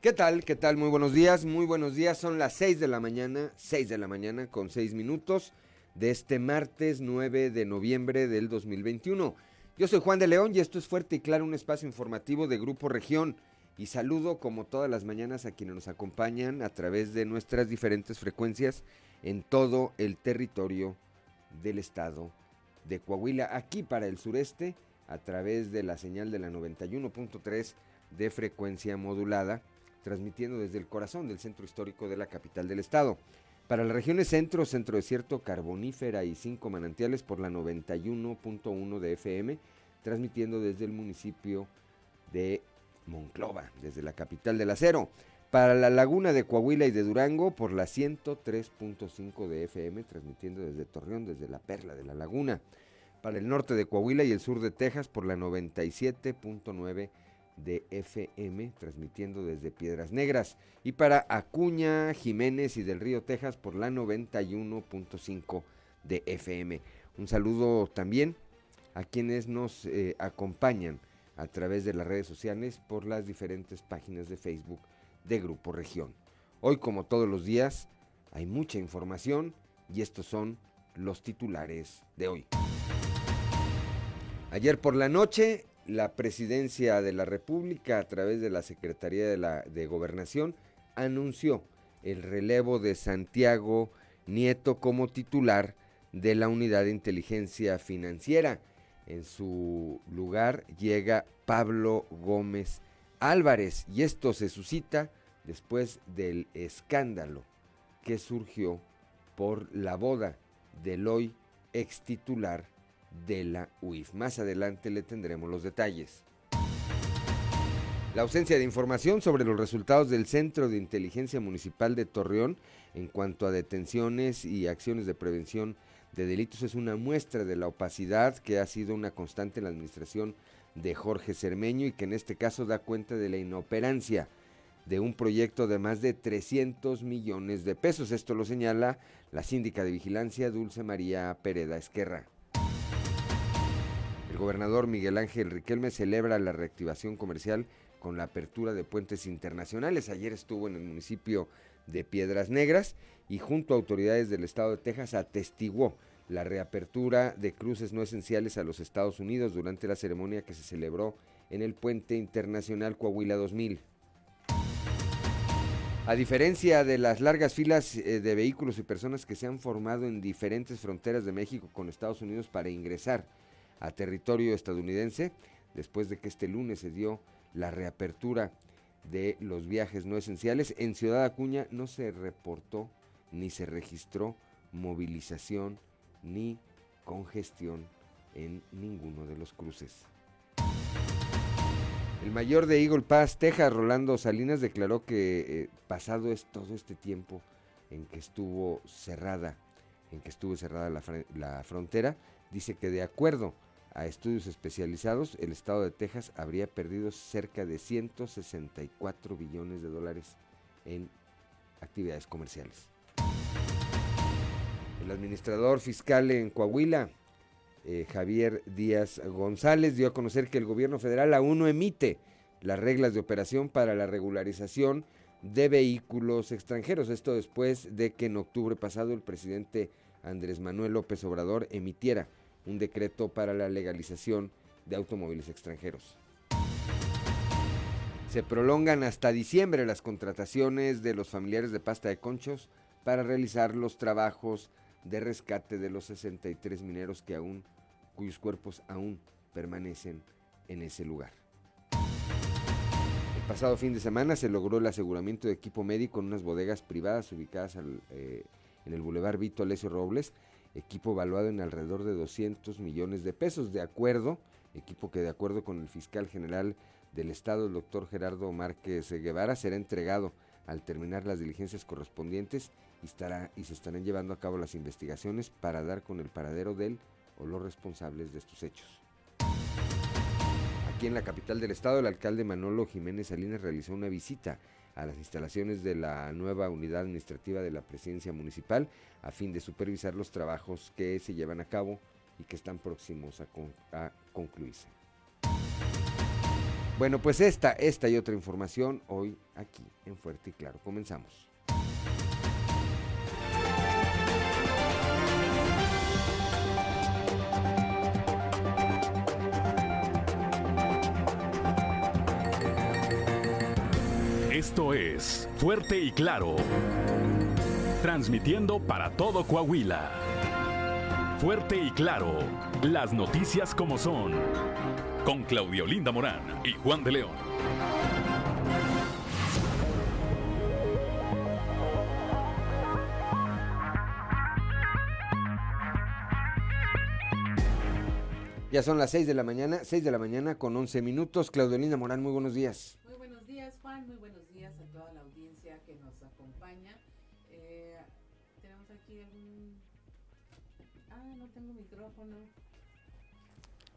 ¿Qué tal? ¿Qué tal? Muy buenos días, muy buenos días. Son las 6 de la mañana, 6 de la mañana con 6 minutos de este martes 9 de noviembre del 2021. Yo soy Juan de León y esto es Fuerte y Claro, un espacio informativo de Grupo Región. Y saludo como todas las mañanas a quienes nos acompañan a través de nuestras diferentes frecuencias en todo el territorio del estado de Coahuila. Aquí para el sureste a través de la señal de la 91.3 de frecuencia modulada, transmitiendo desde el corazón del centro histórico de la capital del estado. Para las regiones centro, centro desierto, carbonífera y cinco manantiales por la 91.1 de FM, transmitiendo desde el municipio de Monclova, desde la capital del acero. Para la laguna de Coahuila y de Durango por la 103.5 de FM, transmitiendo desde Torreón, desde la perla de la laguna. Para el norte de Coahuila y el sur de Texas por la 97.9 de FM, transmitiendo desde Piedras Negras. Y para Acuña, Jiménez y del Río Texas por la 91.5 de FM. Un saludo también a quienes nos eh, acompañan a través de las redes sociales por las diferentes páginas de Facebook de Grupo Región. Hoy, como todos los días, hay mucha información y estos son los titulares de hoy. Ayer por la noche, la presidencia de la República, a través de la Secretaría de, la, Gobernación, anunció el relevo de Santiago Nieto como titular de la Unidad de Inteligencia Financiera. En su lugar llega Pablo Gómez Álvarez y esto se suscita después del escándalo que surgió por la boda del hoy ex titular de la UIF. Más adelante le tendremos los detalles. La ausencia de información sobre los resultados del Centro de Inteligencia Municipal de Torreón en cuanto a detenciones y acciones de prevención de delitos es una muestra de la opacidad que ha sido una constante en la administración de Jorge Cermeño y que en este caso da cuenta de la inoperancia de un proyecto de más de 300 millones de pesos. Esto lo señala la síndica de vigilancia Dulce María Pereda Esquerra. Gobernador Miguel Ángel Riquelme celebra la reactivación comercial con la apertura de puentes internacionales. Ayer estuvo en el municipio de Piedras Negras y junto a autoridades del estado de Texas atestiguó la reapertura de cruces no esenciales a los Estados Unidos durante la ceremonia que se celebró en el puente internacional Coahuila 2000. A diferencia de las largas filas eh, de vehículos y personas que se han formado en diferentes fronteras de México con Estados Unidos para ingresar a territorio estadounidense, después de que este lunes se dio la reapertura de los viajes no esenciales, en Ciudad Acuña no se reportó ni se registró movilización ni congestión en ninguno de los cruces. El mayor de Eagle Pass, Texas, Rolando Salinas, declaró que eh, pasado es todo este tiempo en que estuvo cerrada, en que estuvo cerrada la, la frontera, dice que de acuerdo a estudios especializados, el estado de Texas habría perdido cerca de 164 billones de dólares en actividades comerciales. El administrador fiscal en Coahuila, eh, Javier Díaz González, dio a conocer que el gobierno federal aún no emite las reglas de operación para la regularización de vehículos extranjeros. Esto después de que en octubre pasado el presidente Andrés Manuel López Obrador emitiera un decreto para la legalización de automóviles extranjeros. Se prolongan hasta diciembre las contrataciones de los familiares de pasta de conchos para realizar los trabajos de rescate de los 63 mineros que aún, cuyos cuerpos aún permanecen en ese lugar. El pasado fin de semana se logró el aseguramiento de equipo médico en unas bodegas privadas ubicadas eh, en el Boulevard Vito Alessio Robles, equipo valuado en alrededor de 200 millones de pesos, de acuerdo, equipo que de acuerdo con el fiscal general del Estado, el doctor Gerardo Márquez Guevara, será entregado al terminar las diligencias correspondientes y, estará, y se estarán llevando a cabo las investigaciones para dar con el paradero del o los responsables de estos hechos. Aquí en la capital del estado, el alcalde Manolo Jiménez Salinas realizó una visita a las instalaciones de la nueva unidad administrativa de la presidencia municipal a fin de supervisar los trabajos que se llevan a cabo y que están próximos a, concluirse. Bueno, pues esta, esta y otra información hoy aquí en Fuerte y Claro. Comenzamos. Esto es Fuerte y Claro. Transmitiendo para todo Coahuila. Fuerte y Claro. Las noticias como son. Con Claudio Linda Morán y Juan de León. Ya son las 6 de la mañana, 6 de la mañana con 11 minutos. Claudio Linda Morán, muy buenos días. Tengo micrófono.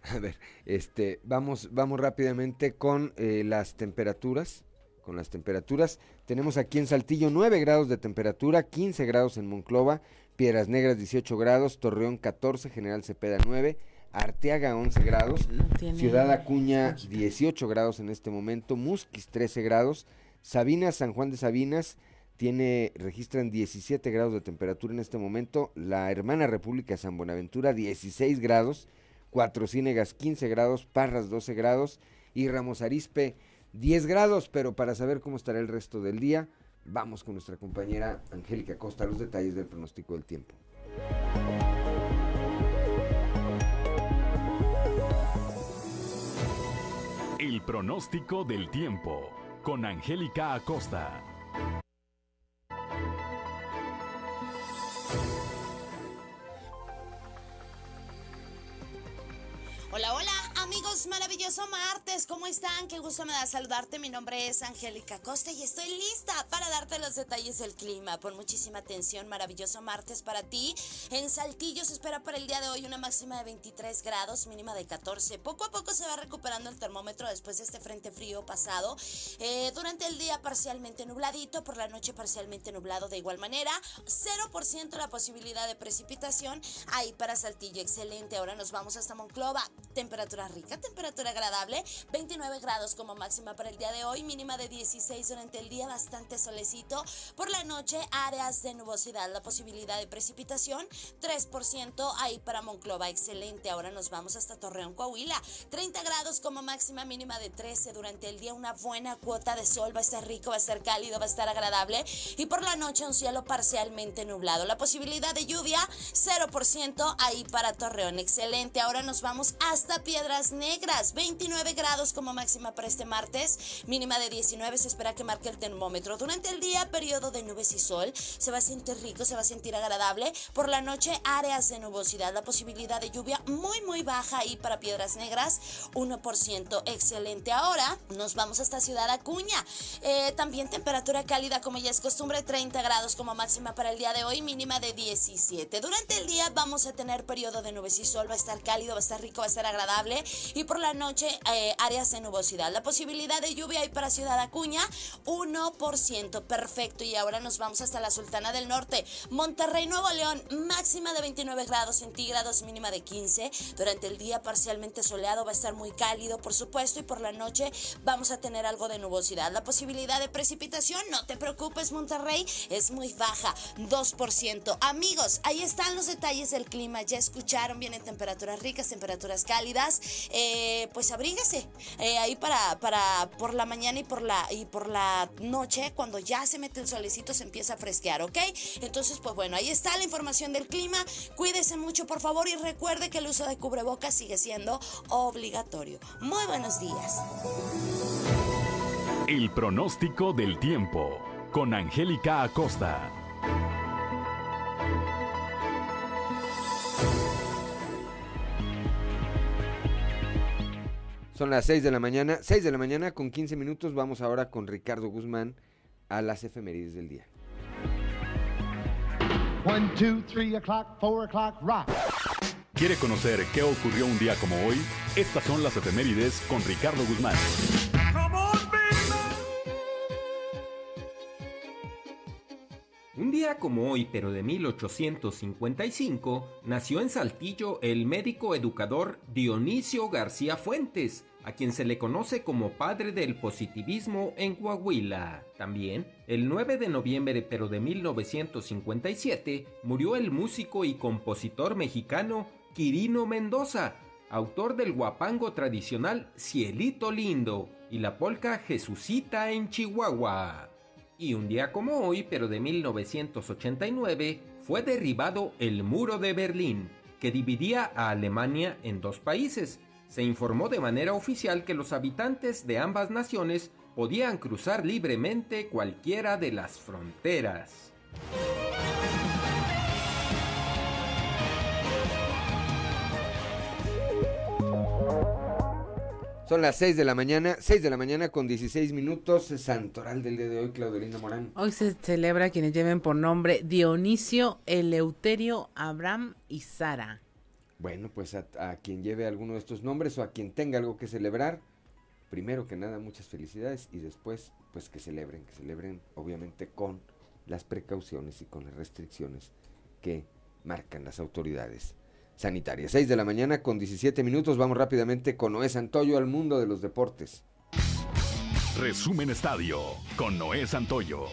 A ver, este, vamos, vamos rápidamente con eh, las temperaturas. Con las temperaturas. Tenemos aquí en Saltillo 9 grados de temperatura, 15 grados en Monclova, Piedras Negras 18 grados, Torreón 14, General Cepeda 9, Arteaga 11 grados, Ciudad Acuña 18 grados en este momento, Musquis 13 grados, Sabinas, San Juan de Sabinas tiene, registran 17 grados de temperatura en este momento, la hermana República San Buenaventura 16 grados, Cuatro Ciénegas 15 grados, Parras 12 grados y Ramos Arispe 10 grados, pero para saber cómo estará el resto del día, vamos con nuestra compañera Angélica Costa, los detalles del pronóstico del tiempo. El pronóstico del tiempo con Angélica Acosta. Hola, hola, maravilloso martes, ¿cómo están? Qué gusto me da saludarte. Mi nombre es Angélica Costa y estoy lista para darte los detalles del clima. Pon muchísima atención, maravilloso martes para ti. En Saltillo se espera para el día de hoy una máxima de 23 grados, mínima de 14. Poco a poco se va recuperando el termómetro después de este frente frío pasado. Eh, durante el día parcialmente nubladito, por la noche parcialmente nublado de igual manera. 0% la posibilidad de precipitación ahí para Saltillo. Excelente. Ahora nos vamos hasta Monclova. Temperatura rica, agradable, 29 grados como máxima para el día de hoy, mínima de 16 durante el día, bastante solecito. Por la noche, áreas de nubosidad, la posibilidad de precipitación, 3% ahí para Monclova, excelente. Ahora nos vamos hasta Torreón, Coahuila, 30 grados como máxima, mínima de 13 durante el día, una buena cuota de sol, va a estar rico, va a estar cálido, va a estar agradable. Y por la noche, un cielo parcialmente nublado. La posibilidad de lluvia, 0% ahí para Torreón, excelente. Ahora nos vamos hasta Piedras Negras, 29 grados como máxima para este martes, mínima de 19, se espera que marque el termómetro. Durante el día, periodo de nubes y sol, se va a sentir rico, se va a sentir agradable. Por la noche, áreas de nubosidad, la posibilidad de lluvia muy, muy baja ahí para Piedras Negras, 1%, excelente. Ahora nos vamos hasta Ciudad Acuña, eh, también temperatura cálida como ya es costumbre, 30 grados como máxima para el día de hoy, mínima de 17. Durante el día vamos a tener periodo de nubes y sol, va a estar cálido, va a estar rico, va a estar agradable. Y por la noche, eh, áreas de nubosidad. La posibilidad de lluvia ahí para Ciudad Acuña, 1%. Perfecto. Y ahora nos vamos hasta la Sultana del Norte. Monterrey, Nuevo León, máxima de 29 grados centígrados, mínima de 15. Durante el día parcialmente soleado, va a estar muy cálido, por supuesto. Y por la noche vamos a tener algo de nubosidad. La posibilidad de precipitación, no te preocupes, Monterrey, es muy baja, 2%. Amigos, ahí están los detalles del clima. Ya escucharon, vienen temperaturas ricas, temperaturas cálidas. Eh, pues abríguese eh, ahí para, para por la mañana y por la, y por la noche, cuando ya se mete el solecito, se empieza a fresquear, ¿ok? Entonces, pues bueno, ahí está la información del clima. Cuídese mucho, por favor, y recuerde que el uso de cubrebocas sigue siendo obligatorio. Muy buenos días. El pronóstico del tiempo con Angélica Acosta. Son las 6 de la mañana, 6 de la mañana con 15 minutos. Vamos ahora con Ricardo Guzmán a las efemérides del día. 1, 2, 3 o'clock, 4 o'clock, rock. ¿Quiere conocer qué ocurrió un día como hoy? Estas son las efemérides con Ricardo Guzmán. Un día como hoy, pero de 1855, nació en Saltillo el médico educador Dionisio García Fuentes, a quien se le conoce como padre del positivismo en Coahuila. También, el 9 de noviembre pero de 1957, murió el músico y compositor mexicano Quirino Mendoza, autor del guapango tradicional Cielito Lindo y la polca Jesucita en Chihuahua. Y un día como hoy, pero de 1989, fue derribado el muro de Berlín, que dividía a Alemania en dos países, se informó de manera oficial que los habitantes de ambas naciones podían cruzar libremente cualquiera de las fronteras. Son las 6 de la mañana, 6 de la mañana con 16 minutos, santoral del día de hoy, Claudelina Morán. Hoy se celebra quienes lleven por nombre Dionisio, Eleuterio, Abraham y Sara. Bueno, pues a, quien lleve alguno de estos nombres o a quien tenga algo que celebrar, primero que nada muchas felicidades y después pues que celebren, que celebren obviamente con las precauciones y con las restricciones que marcan las autoridades sanitarias. 6 de la mañana con 17 minutos, vamos rápidamente con Noé Santoyo al mundo de los deportes. Resumen Estadio con Noé Santoyo.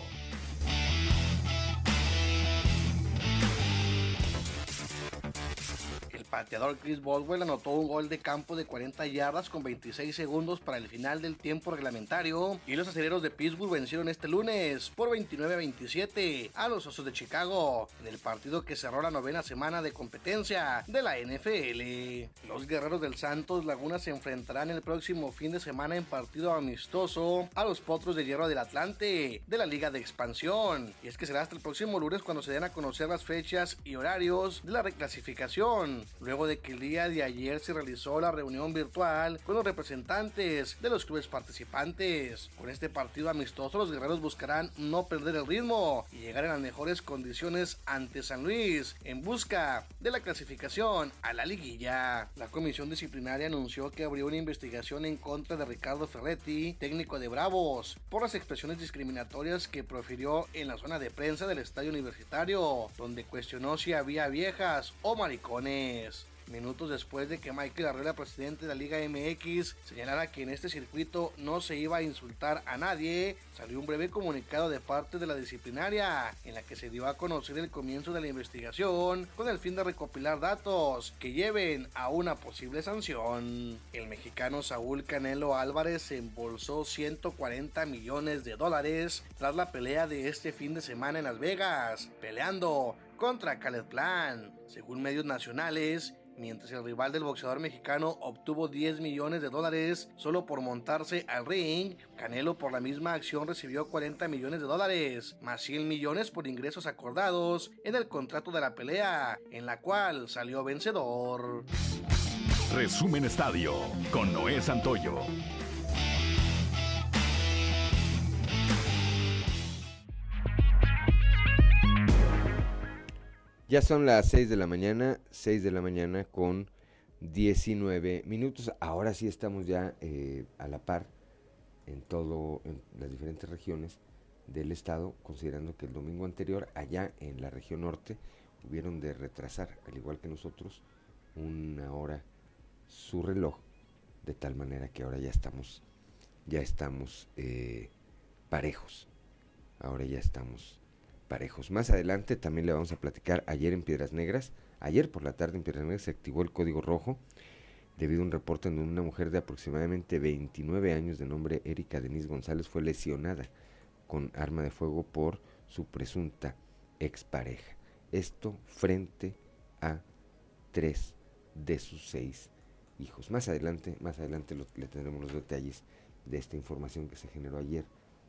Pateador Chris Boswell anotó un gol de campo de 40 yardas con 26 segundos para el final del tiempo reglamentario y los aceleros de Pittsburgh vencieron este lunes por 29 a 27 a los Osos de Chicago en el partido que cerró la novena semana de competencia de la NFL. Los guerreros del Santos Laguna se enfrentarán el próximo fin de semana en partido amistoso a los Potros de Hierro del Atlante de la Liga de Expansión. Y es que será hasta el próximo lunes cuando se den a conocer las fechas y horarios de la reclasificación luego de que el día de ayer se realizó la reunión virtual con los representantes de los clubes participantes. Con este partido amistoso los guerreros buscarán no perder el ritmo y llegar en las mejores condiciones ante San Luis en busca de la clasificación a la liguilla. La comisión disciplinaria anunció que abrió una investigación en contra de Ricardo Ferretti, técnico de Bravos, por las expresiones discriminatorias que profirió en la zona de prensa del estadio universitario, donde cuestionó si había viejas o maricones. Minutos después de que Michael Arreola, presidente de la Liga MX, señalara que en este circuito no se iba a insultar a nadie, salió un breve comunicado de parte de la disciplinaria en la que se dio a conocer el comienzo de la investigación con el fin de recopilar datos que lleven a una posible sanción. El mexicano Saúl Canelo Álvarez embolsó 140 millones de dólares tras la pelea de este fin de semana en Las Vegas, peleando contra Caleb Plan. Según medios nacionales, mientras el rival del boxeador mexicano obtuvo 10 millones de dólares solo por montarse al ring, Canelo por la misma acción recibió 40 millones de dólares, más 100 millones por ingresos acordados en el contrato de la pelea, en la cual salió vencedor. Resumen Estadio con Noé Santoyo. Ya son las 6 de la mañana, 6 de la mañana con 19 minutos. Ahora sí estamos ya eh, a la par en todo, en las diferentes regiones del estado, considerando que el domingo anterior, allá en la región norte, hubieron de retrasar, al igual que nosotros, una hora su reloj, de tal manera que ahora ya estamos, ya estamos eh, parejos. Ahora ya estamos parejos. Más adelante también le vamos a platicar ayer en Piedras Negras. Ayer por la tarde en Piedras Negras se activó el código rojo debido a un reporte en donde una mujer de aproximadamente 29 años de nombre Erika Denise González fue lesionada con arma de fuego por su presunta expareja. Esto frente a tres de sus seis hijos. Más adelante, más adelante le tendremos los detalles de esta información que se generó ayer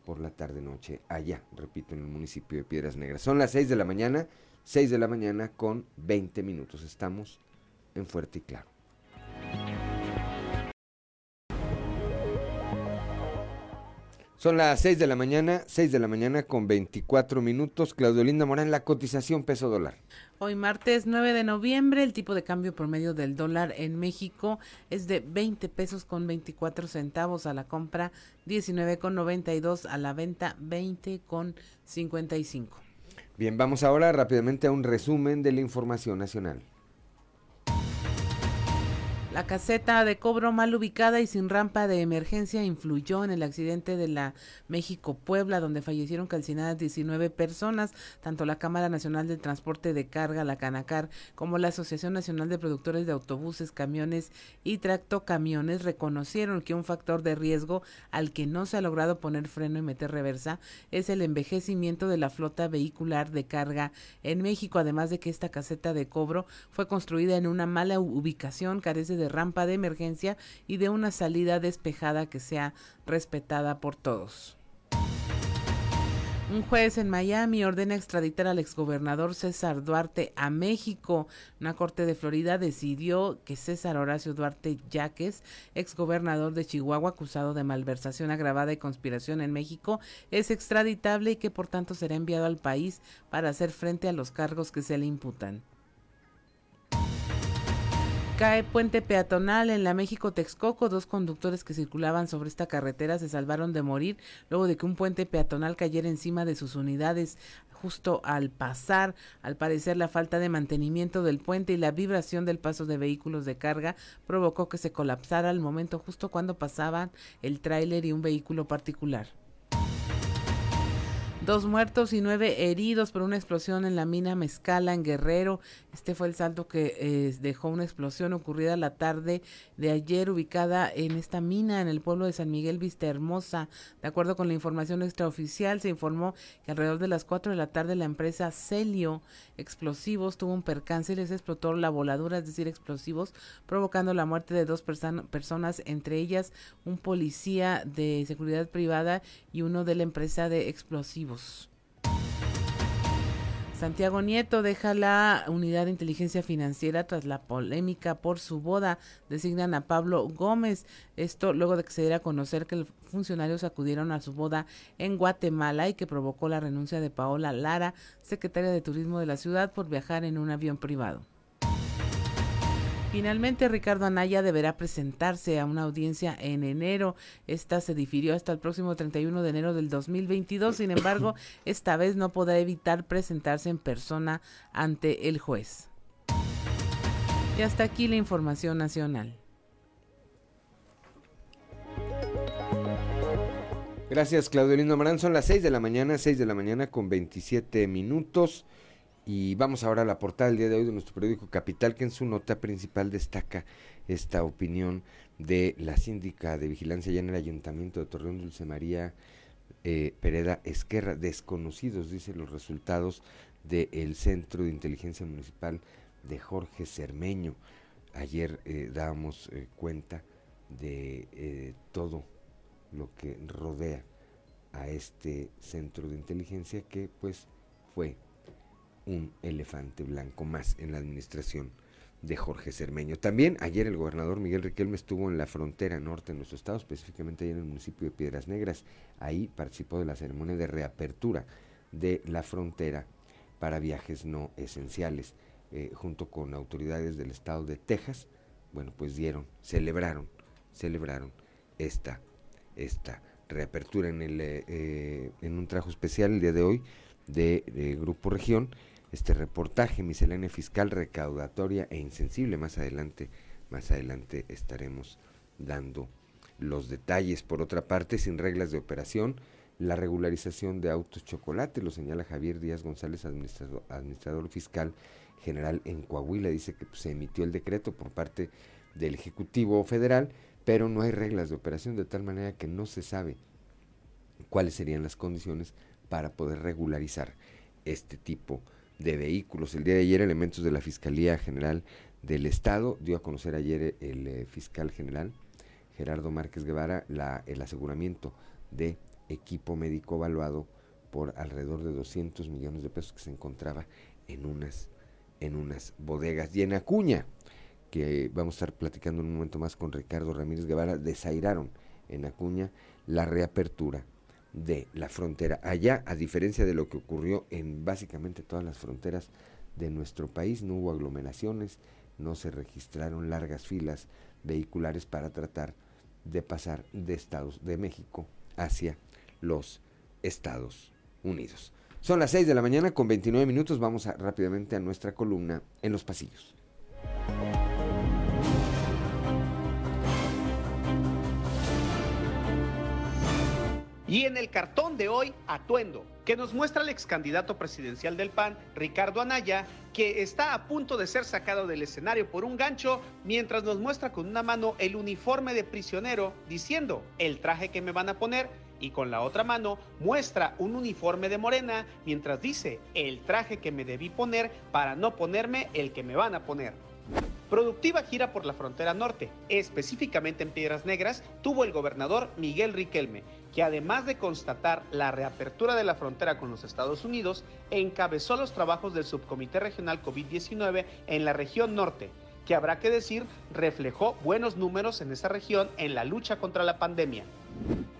por la tarde-noche allá, repito, en el municipio de Piedras Negras. Son las 6 de la mañana, 6 de la mañana con 20 minutos. Estamos en Fuerte y Claro. Son las 6 de la mañana, 6 de la mañana con 24 minutos. Claudio Linda Morán, la cotización peso dólar. Hoy martes 9 de noviembre, el tipo de cambio promedio del dólar en México es de 20 pesos con 24 centavos a la compra, 19 con 92 a la venta, 20 con 55. Bien, vamos ahora rápidamente a un resumen de la información nacional. La caseta de cobro mal ubicada y sin rampa de emergencia influyó en el accidente de la México-Puebla, donde fallecieron calcinadas 19 personas. Tanto la Cámara Nacional del Transporte de Carga, la Canacar, como la Asociación Nacional de Productores de Autobuses, Camiones y Tractocamiones reconocieron que un factor de riesgo al que no se ha logrado poner freno y meter reversa es el envejecimiento de la flota vehicular de carga en México, además de que esta caseta de cobro fue construida en una mala ubicación, carece de de rampa de emergencia y de una salida despejada que sea respetada por todos. Un juez en Miami ordena extraditar al exgobernador César Duarte a México. Una corte de Florida decidió que César Horacio Duarte Yaques, exgobernador de Chihuahua acusado de malversación agravada y conspiración en México, es extraditable y que por tanto será enviado al país para hacer frente a los cargos que se le imputan. Cae puente peatonal en la México Texcoco. Dos conductores que circulaban sobre esta carretera se salvaron de morir luego de que un puente peatonal cayera encima de sus unidades justo al pasar. Al parecer la falta de mantenimiento del puente y la vibración del paso de vehículos de carga provocó que se colapsara al momento justo cuando pasaban el tráiler y un vehículo particular. Dos muertos y nueve heridos por una explosión en la mina Mezcala en Guerrero. Este fue el salto que eh, dejó una explosión ocurrida la tarde de ayer ubicada en esta mina en el pueblo de San Miguel Vista Hermosa. De acuerdo con la información extraoficial, se informó que alrededor de las cuatro de la tarde la empresa Celio Explosivos tuvo un percance y les explotó la voladura, es decir, explosivos, provocando la muerte de dos personas, entre ellas un policía de seguridad privada y uno de la empresa de explosivos. Santiago Nieto deja la unidad de inteligencia financiera tras la polémica por su boda. Designan a Pablo Gómez. Esto luego de que se diera a conocer que funcionarios acudieron a su boda en Guatemala y que provocó la renuncia de Paola Lara, secretaria de Turismo de la ciudad, por viajar en un avión privado. Finalmente, Ricardo Anaya deberá presentarse a una audiencia en enero. Esta se difirió hasta el próximo 31 de enero del 2022. Sin embargo, esta vez no podrá evitar presentarse en persona ante el juez. Y hasta aquí la información nacional. Gracias, Claudio Lindo Marán. Son las 6 de la mañana, 6 de la mañana con 27 minutos. Y vamos ahora a la portada del día de hoy de nuestro periódico Capital, que en su nota principal destaca esta opinión de la síndica de vigilancia ya en el Ayuntamiento de Torreón Dulce María eh, Pereda Esquerra. Desconocidos, dice, los resultados del Centro de Inteligencia Municipal de Jorge Cermeño. Ayer eh, dábamos eh, cuenta de todo lo que rodea a este centro de inteligencia que pues fue un elefante blanco más en la administración de Jorge Cermeño. También ayer el gobernador Miguel Riquelme estuvo en la frontera norte de nuestro estado, específicamente ahí en el municipio de Piedras Negras. Ahí participó de la ceremonia de reapertura de la frontera para viajes no esenciales, eh, junto con autoridades del estado de Texas. Bueno, pues dieron, celebraron, celebraron esta, esta reapertura en, el, eh, eh, en un trajo especial el día de hoy de Grupo Región este reportaje, miscelánea fiscal recaudatoria e insensible. Más adelante, más adelante estaremos dando los detalles. Por otra parte, sin reglas de operación, la regularización de autos chocolate, lo señala Javier Díaz González, administrador, fiscal general en Coahuila. Dice que pues, se emitió el decreto por parte del Ejecutivo Federal, pero no hay reglas de operación de tal manera que no se sabe cuáles serían las condiciones para poder regularizar este tipo de de vehículos. El día de ayer, elementos de la Fiscalía General del Estado dio a conocer ayer el eh, fiscal general Gerardo Márquez Guevara la, el aseguramiento de equipo médico evaluado por alrededor de 200 millones de pesos que se encontraba en unas, en unas bodegas. Y en Acuña, que vamos a estar platicando en un momento más con Ricardo Ramírez Guevara, desairaron en Acuña la reapertura de la frontera. Allá, a diferencia de lo que ocurrió en básicamente todas las fronteras de nuestro país, no hubo aglomeraciones, no se registraron largas filas vehiculares para tratar de pasar de Estados de México hacia los Estados Unidos. Son las 6 de la mañana con 29 minutos. Vamos rápidamente a nuestra columna en los pasillos. Y en el cartón de hoy, atuendo, que nos muestra el ex candidato presidencial del PAN, Ricardo Anaya, que está a punto de ser sacado del escenario por un gancho, mientras nos muestra con una mano el uniforme de prisionero, diciendo, el traje que me van a poner, y con la otra mano muestra un uniforme de morena, mientras dice, el traje que me debí poner para no ponerme el que me van a poner. Productiva gira por la frontera norte, específicamente en Piedras Negras, tuvo el gobernador Miguel Riquelme, que además de constatar la reapertura de la frontera con los Estados Unidos, encabezó los trabajos del Subcomité Regional COVID-19 en la región norte, que habrá que decir reflejó buenos números en esa región en la lucha contra la pandemia.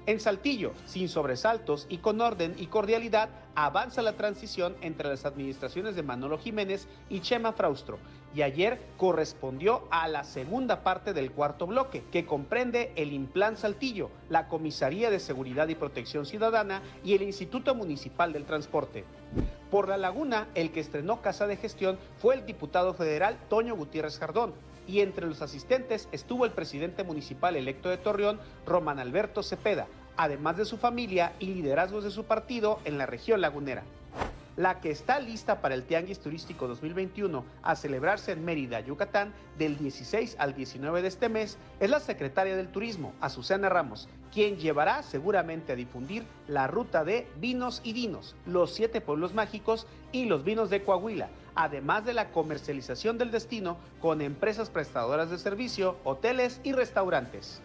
En Saltillo, sin sobresaltos y con orden y cordialidad, avanza la transición entre las administraciones de Manolo Jiménez y Chema Fraustro, y ayer correspondió a la segunda parte del cuarto bloque, que comprende el Implan Saltillo, la Comisaría de Seguridad y Protección Ciudadana y el Instituto Municipal del Transporte. Por la laguna, el que estrenó Casa de Gestión fue el diputado federal Toño Gutiérrez Jardón, y entre los asistentes estuvo el presidente municipal electo de Torreón, Román Alberto Cepeda, además de su familia y liderazgos de su partido en la región lagunera. La que está lista para el Tianguis Turístico 2021 a celebrarse en Mérida, Yucatán, del 16 al 19 de este mes, es la secretaria del Turismo, Azucena Ramos, quien llevará seguramente a difundir la ruta de Vinos y Dinos, los siete pueblos mágicos y los vinos de Coahuila, además de la comercialización del destino con empresas prestadoras de servicio, hoteles y restaurantes.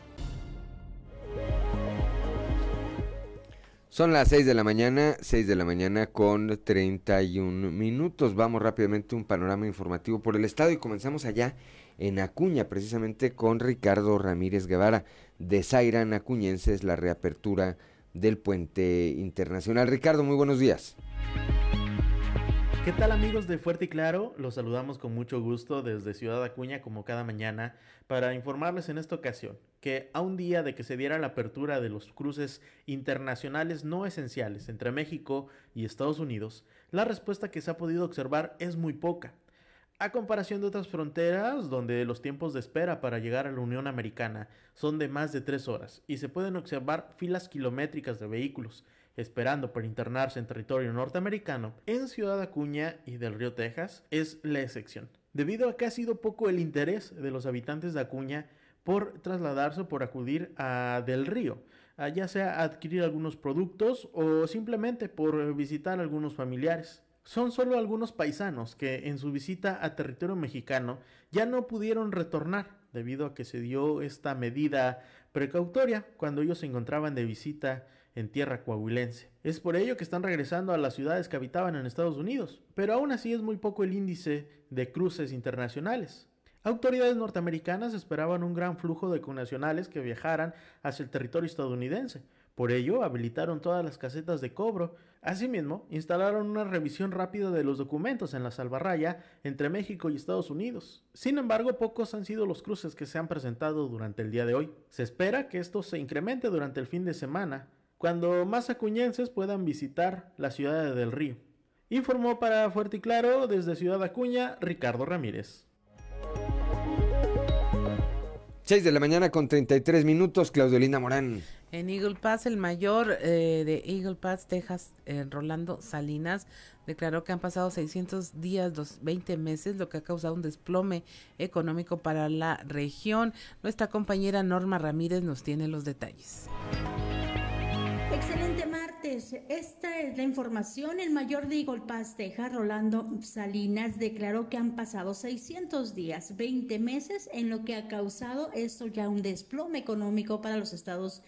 Son las 6 de la mañana, 6 de la mañana con 31 minutos. Vamos rápidamente a un panorama informativo por el estado y comenzamos allá en Acuña, precisamente con Ricardo Ramírez Guevara, de Zairan Acuñenses, la reapertura del puente internacional. Ricardo, muy buenos días. ¿Qué tal amigos de Fuerte y Claro? Los saludamos con mucho gusto desde Ciudad Acuña como cada mañana para informarles en esta ocasión que a un día de que se diera la apertura de los cruces internacionales no esenciales entre México y Estados Unidos, la respuesta que se ha podido observar es muy poca. A comparación de otras fronteras, donde los tiempos de espera para llegar a la Unión Americana son de más de tres horas y se pueden observar filas kilométricas de vehículos, esperando por internarse en territorio norteamericano, en Ciudad Acuña y del Río Texas es la excepción, debido a que ha sido poco el interés de los habitantes de Acuña por trasladarse o por acudir a Del Río, ya sea adquirir algunos productos o simplemente por visitar algunos familiares. Son solo algunos paisanos que en su visita a territorio mexicano ya no pudieron retornar debido a que se dio esta medida precautoria cuando ellos se encontraban de visita en tierra coahuilense. Es por ello que están regresando a las ciudades que habitaban en Estados Unidos, pero aún así es muy poco el índice de cruces internacionales. Autoridades norteamericanas esperaban un gran flujo de connacionales que viajaran hacia el territorio estadounidense. Por ello, habilitaron todas las casetas de cobro. Asimismo, instalaron una revisión rápida de los documentos en la salvarraya entre México y Estados Unidos. Sin embargo, pocos han sido los cruces que se han presentado durante el día de hoy. Se espera que esto se incremente durante el fin de semana, cuando más acuñenses puedan visitar la ciudad de Del Río. Informó para Fuerte y Claro desde Ciudad Acuña Ricardo Ramírez. 6 de la mañana con 33 minutos, Claudio Linda Morán. En Eagle Pass, el mayor eh, de Eagle Pass, Texas, eh, Rolando Salinas, declaró que han pasado 600 días, dos, 20 meses, lo que ha causado un desplome económico para la región. Nuestra compañera Norma Ramírez nos tiene los detalles. Excelente martes. Esta es la información. El mayor de Eagle Texas, Rolando Salinas, declaró que han pasado 600 días, 20 meses, en lo que ha causado esto ya un desplome económico para los Estados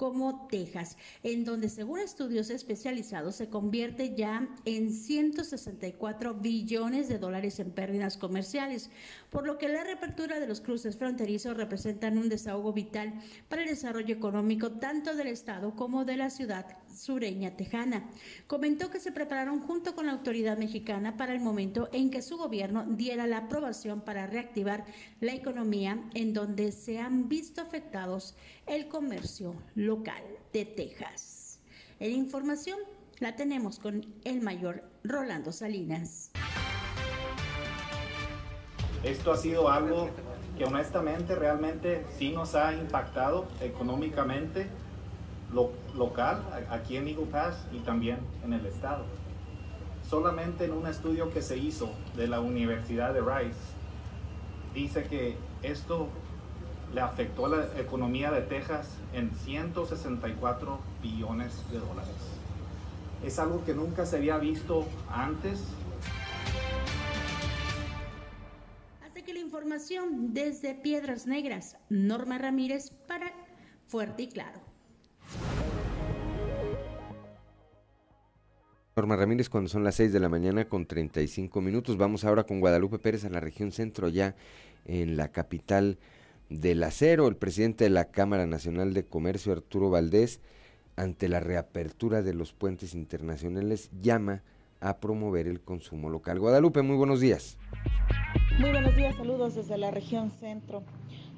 como Texas, en donde según estudios especializados se convierte ya en 164 billones de dólares en pérdidas comerciales, por lo que la reapertura de los cruces fronterizos representan un desahogo vital para el desarrollo económico tanto del Estado como de la ciudad sureña tejana. Comentó que se prepararon junto con la autoridad mexicana para el momento en que su gobierno diera la aprobación para reactivar la economía en donde se han visto afectados el comercio local de Texas. En información La tenemos con el mayor Rolando Salinas. Esto ha sido algo que honestamente realmente sí nos ha impactado económicamente lo, local aquí en Eagle Pass y también en el estado. Solamente en un estudio que se hizo de la Universidad de Rice dice que esto le afectó a la economía de Texas en 164 billones de dólares. Es algo que nunca se había visto antes. Desde Piedras Negras, Norma Ramírez para Fuerte y Claro. Norma Ramírez, cuando son las 6 de la mañana con 35 minutos. Vamos ahora con Guadalupe Pérez a la región centro, ya en la capital del acero. El presidente de la Cámara Nacional de Comercio, Arturo Valdés, ante la reapertura de los puentes internacionales, llama a promover el consumo local. Guadalupe, muy buenos días. Muy buenos días, saludos desde la región centro.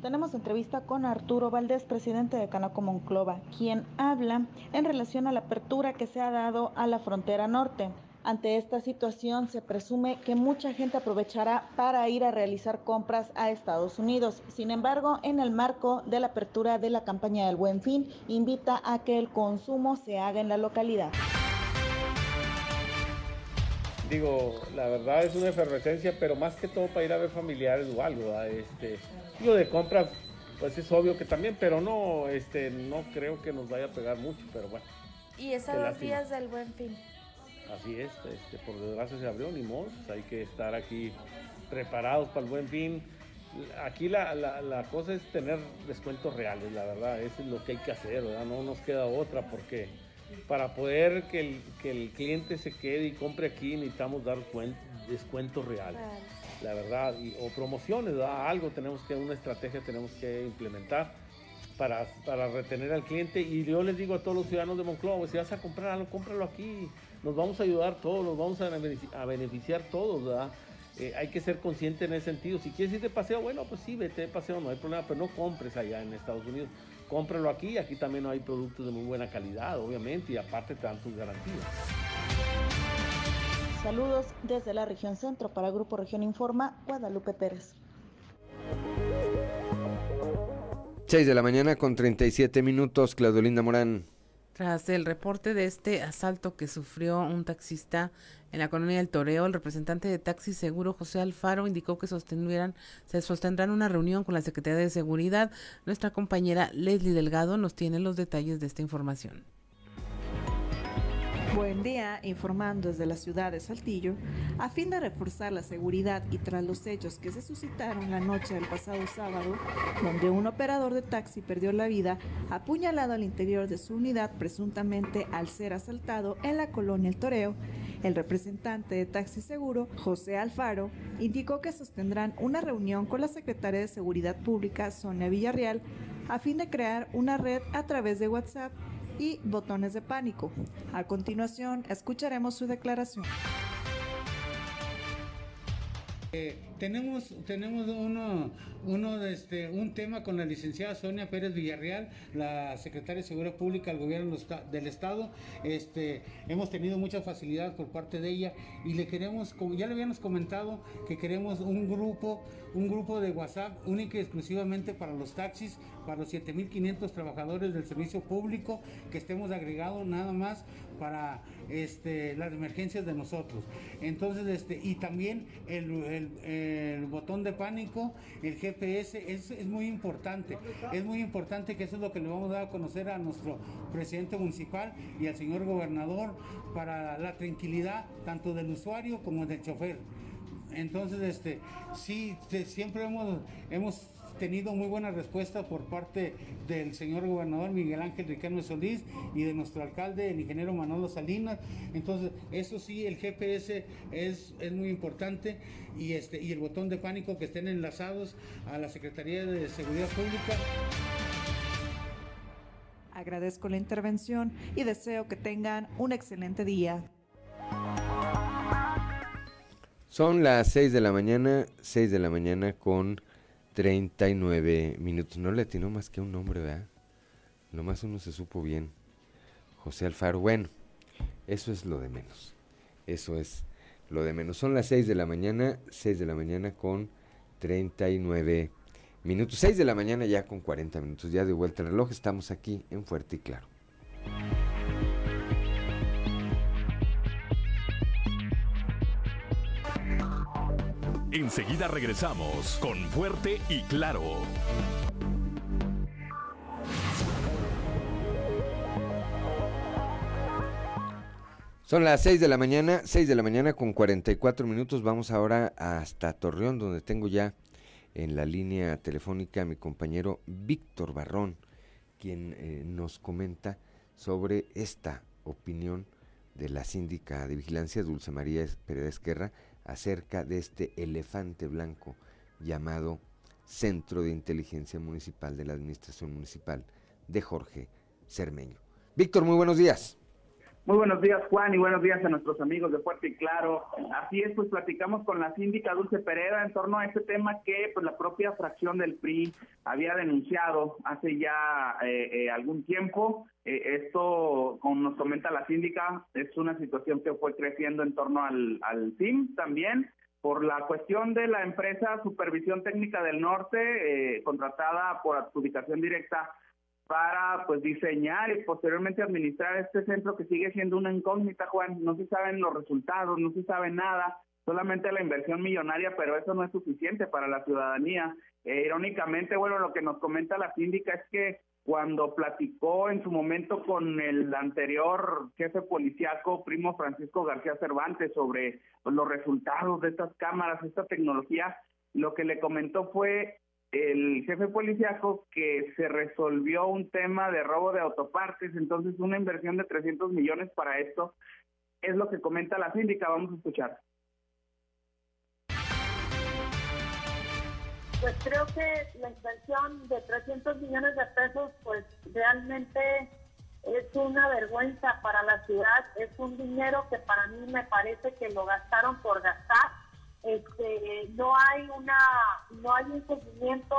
Tenemos entrevista con Arturo Valdés, presidente de Canaco Monclova, quien habla en relación a la apertura que se ha dado a la frontera norte. Ante esta situación se presume que mucha gente aprovechará para ir a realizar compras a Estados Unidos. Sin embargo, en el marco de la apertura de la campaña del Buen Fin, invita a que el consumo se haga en la localidad. Digo, la verdad es una efervescencia, pero más que todo para ir a ver familiares o algo. Este, digo, de compras, pues es obvio que también, pero no, este, no creo que nos vaya a pegar mucho, pero bueno. Y estos dos días del Buen Fin. Así es, este, por desgracia se abrió, ni modo, pues hay que estar aquí preparados para el buen fin. Aquí la, la, cosa es tener descuentos reales, la verdad, eso es lo que hay que hacer, ¿verdad? No nos queda otra porque para poder que el, que el cliente se quede y compre aquí necesitamos dar descuentos reales, la verdad, y, o promociones, ¿verdad? algo tenemos que, una estrategia tenemos que implementar para, para retener al cliente y yo les digo a todos los ciudadanos de Monclova, si vas a comprar algo, cómpralo aquí, nos vamos a ayudar todos, nos vamos a beneficiar, todos, ¿verdad? Eh, hay que ser consciente en ese sentido. Si quieres ir de paseo, bueno, pues sí, vete de paseo, no hay problema, pero no compres allá en Estados Unidos. Cómpralo aquí, aquí también hay productos de muy buena calidad, obviamente, y aparte te dan tus garantías. Saludos desde la región centro para Grupo Región Informa, Guadalupe Pérez. 6 de la mañana con 37 minutos, Claudio Linda Morán. Tras el reporte de este asalto que sufrió un taxista en la colonia del Toreo, el representante de Taxi Seguro, José Alfaro, indicó que sostendrán, se sostendrán una reunión con la Secretaría de Seguridad. Nuestra compañera Leslie Delgado nos tiene los detalles de esta información. Buen día, informando desde la ciudad de Saltillo, a fin de reforzar la seguridad y tras los hechos que se suscitaron la noche del pasado sábado, donde un operador de taxi perdió la vida apuñalado al interior de su unidad presuntamente al ser asaltado en la colonia El Toreo, el representante de Taxi Seguro, José Alfaro, indicó que sostendrán una reunión con la secretaria de Seguridad Pública, Sonia Villarreal, a fin de crear una red a través de WhatsApp y botones de pánico. A continuación, escucharemos su declaración. Eh, tenemos tenemos uno, uno este, un tema con la licenciada Sonia Pérez Villarreal, la secretaria de Seguridad Pública del Gobierno del Estado. Este, hemos tenido mucha facilidad por parte de ella y le queremos, ya le habíamos comentado, que queremos un grupo, un grupo de WhatsApp único y exclusivamente para los taxis, para los 7.500 trabajadores del servicio público, que estemos agregados nada más para este, las emergencias de nosotros. Entonces, este, y también el, botón de pánico, el GPS, es, muy importante. Es muy importante que eso es lo que le vamos a dar a conocer a nuestro presidente municipal y al señor gobernador para la tranquilidad tanto del usuario como del chofer. Entonces, este, sí, siempre hemos, hemos tenido muy buena respuesta por parte del señor gobernador Miguel Ángel Ricardo Solís y de nuestro alcalde, el ingeniero Manolo Salinas. Entonces, eso sí, el GPS es, es muy importante y, este, y el botón de pánico que estén enlazados a la Secretaría de Seguridad Pública. Agradezco la intervención y deseo que tengan un excelente día. Son las 6 de la mañana, 6 de la mañana con 39 minutos. No le atinó más que un nombre, ¿verdad? Nomás uno se supo bien. José Alfaro. Bueno, Eso es lo de menos. Eso es lo de menos. Son las 6 de la mañana, 6 de la mañana con 39 minutos. 6 de la mañana ya con 40 minutos. Ya de vuelta al reloj. Estamos aquí en Fuerte y Claro. Enseguida regresamos con Fuerte y Claro. Son las 6 de la mañana, 6 de la mañana con 44 minutos. Vamos ahora hasta Torreón, donde tengo ya en la línea telefónica a mi compañero Víctor Barrón, quien eh, nos comenta sobre esta opinión de la síndica de vigilancia Dulce María Pérez Esquerra acerca de este elefante blanco llamado Centro de Inteligencia Municipal de la Administración Municipal de Jorge Cermeño. Víctor, muy buenos días. Muy buenos días, Juan, y buenos días a nuestros amigos de Fuerte y Claro. Así es, pues platicamos con la síndica Dulce Pereira en torno a este tema que pues la propia fracción del PRI había denunciado hace ya eh, eh, algún tiempo. Eh, esto, como nos comenta la síndica, es una situación que fue creciendo en torno al, al CIM también por la cuestión de la empresa Supervisión Técnica del Norte, contratada por adjudicación directa para pues diseñar y posteriormente administrar este centro que sigue siendo una incógnita, Juan. No se saben los resultados, no se sabe nada, solamente la inversión millonaria, pero eso no es suficiente para la ciudadanía. Eh, irónicamente, bueno, lo que nos comenta la síndica es que cuando platicó en su momento con el anterior jefe policiaco, primo Francisco García Cervantes, sobre los resultados de estas cámaras, esta tecnología, lo que le comentó fue el jefe policíaco que se resolvió un tema de robo de autopartes, entonces una inversión de 300 millones para esto es lo que comenta la síndica, vamos a escuchar. Pues creo que la inversión de 300 millones de pesos pues realmente es una vergüenza para la ciudad, es un dinero que para mí me parece que lo gastaron por gastar este, no hay una, no hay un seguimiento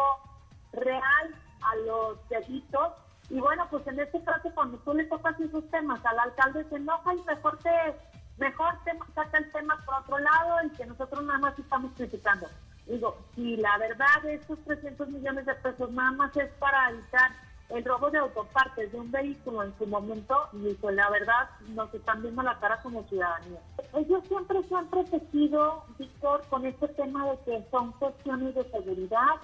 real a los delitos. Y bueno, pues en este caso, cuando tú le tocas esos temas al alcalde, se enoja y mejor te, mejor te saca el tema por otro lado y que nosotros nada más estamos criticando. Digo, si la verdad estos 300 millones de pesos nada más es para evitar el robo de autopartes de un vehículo en su momento, y pues la verdad nos están viendo la cara como ciudadanía. Ellos siempre se han protegido, Víctor, con este tema de que son cuestiones de seguridad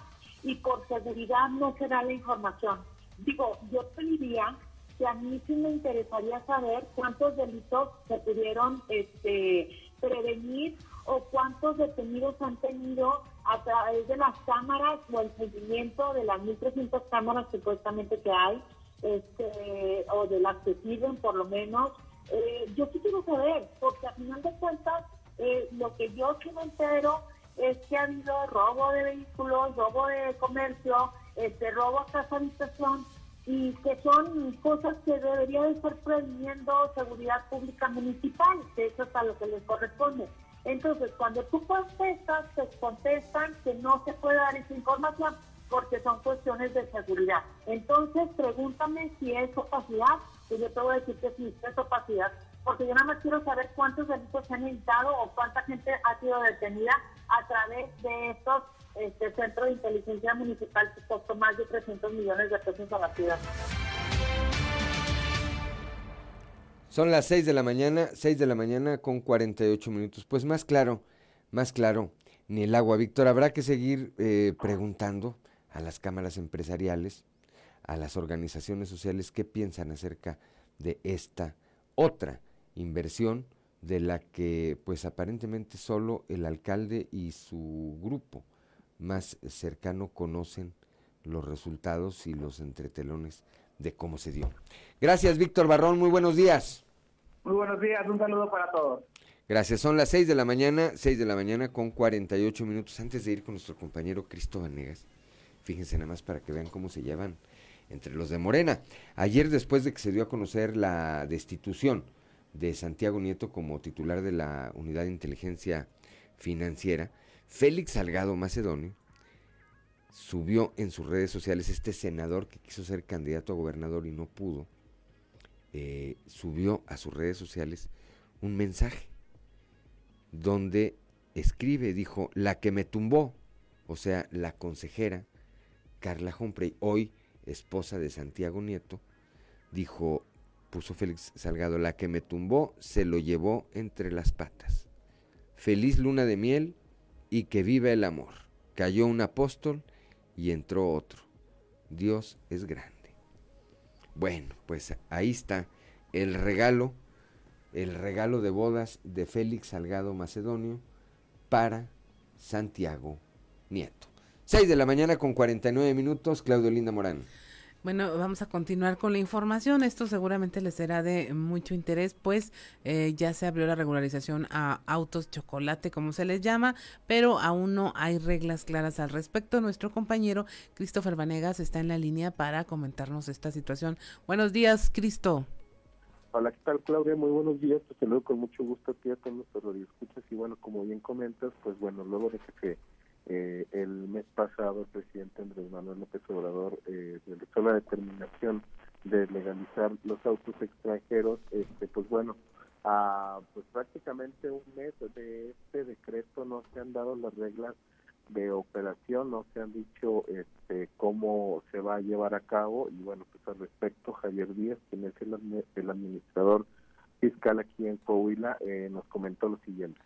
y por seguridad no se da la información. Digo, yo te diría que a mí sí me interesaría saber cuántos delitos se pudieron este, prevenir o cuántos detenidos han tenido a través de las cámaras o el seguimiento de las 1.300 cámaras supuestamente que hay, este, o de las que sirven por lo menos. Eh, yo sí quiero saber, porque al final de cuentas, eh, lo que yo sí me entero es que ha habido robo de vehículos, robo de comercio, este robo a casa habitación, y que son cosas que debería de estar previniendo seguridad pública municipal, que eso es a lo que les corresponde. Entonces, cuando tú contestas, te contestan que no se puede dar esa información porque son cuestiones de seguridad. Entonces, pregúntame si es opacidad, y yo te voy a decir que sí, es opacidad, porque yo nada más quiero saber cuántos delitos se han evitado o cuánta gente ha sido detenida a través de estos este, centros de inteligencia municipal que costó más de 300 millones de pesos a la ciudad. Son las 6 de la mañana, 6 de la mañana con 48 minutos. Pues más claro, más claro, ni el agua. Víctor, habrá que seguir eh, preguntando a las cámaras empresariales, a las organizaciones sociales, qué piensan acerca de esta otra inversión de la que pues aparentemente solo el alcalde y su grupo más cercano conocen los resultados y los entretelones de cómo se dio. Gracias, Víctor Barrón. Muy buenos días. Muy buenos días. Un saludo para todos. Gracias. Son las 6 de la mañana, 6 de la mañana con 48 minutos. Antes de ir con nuestro compañero Cristo Vanegas, fíjense nada más para que vean cómo se llevan entre los de Morena. Ayer, después de que se dio a conocer la destitución de Santiago Nieto como titular de la Unidad de Inteligencia Financiera, Félix Salgado Macedonio subió en sus redes sociales este senador que quiso ser candidato a gobernador y no pudo, eh, subió a sus redes sociales un mensaje donde escribe, dijo, la que me tumbó, o sea, la consejera Carla Humphrey, hoy esposa de Santiago Nieto, dijo, puso Félix Salgado, la que me tumbó se lo llevó entre las patas. Feliz luna de miel y que viva el amor. Cayó un apóstol y entró otro. Dios es grande. Bueno, pues ahí está el regalo, el regalo de bodas de Félix Salgado Macedonio para Santiago Nieto. 6 de la mañana con 49 minutos, Claudio Linda Morán. Bueno, vamos a continuar con la información. Esto seguramente les será de mucho interés, pues eh, ya se abrió la regularización a autos chocolate, como se les llama, pero aún no hay reglas claras al respecto. Nuestro compañero Christopher Vanegas está en la línea para comentarnos esta situación. Buenos días, Cristo. Hola, ¿qué tal, Claudia? Muy buenos días. Te saludo con mucho gusto aquí a todos nuestros escuchas Y bueno, como bien comentas, pues bueno, luego de que se eh, el mes pasado el presidente Andrés Manuel López Obrador eh, realizó la determinación de legalizar los autos extranjeros, este, pues bueno, a pues prácticamente un mes de este decreto no se han dado las reglas de operación, no se han dicho este, cómo se va a llevar a cabo y bueno, pues al respecto Javier Díaz, quien es el, el administrador fiscal aquí en Coahuila, eh, nos comentó lo siguiente.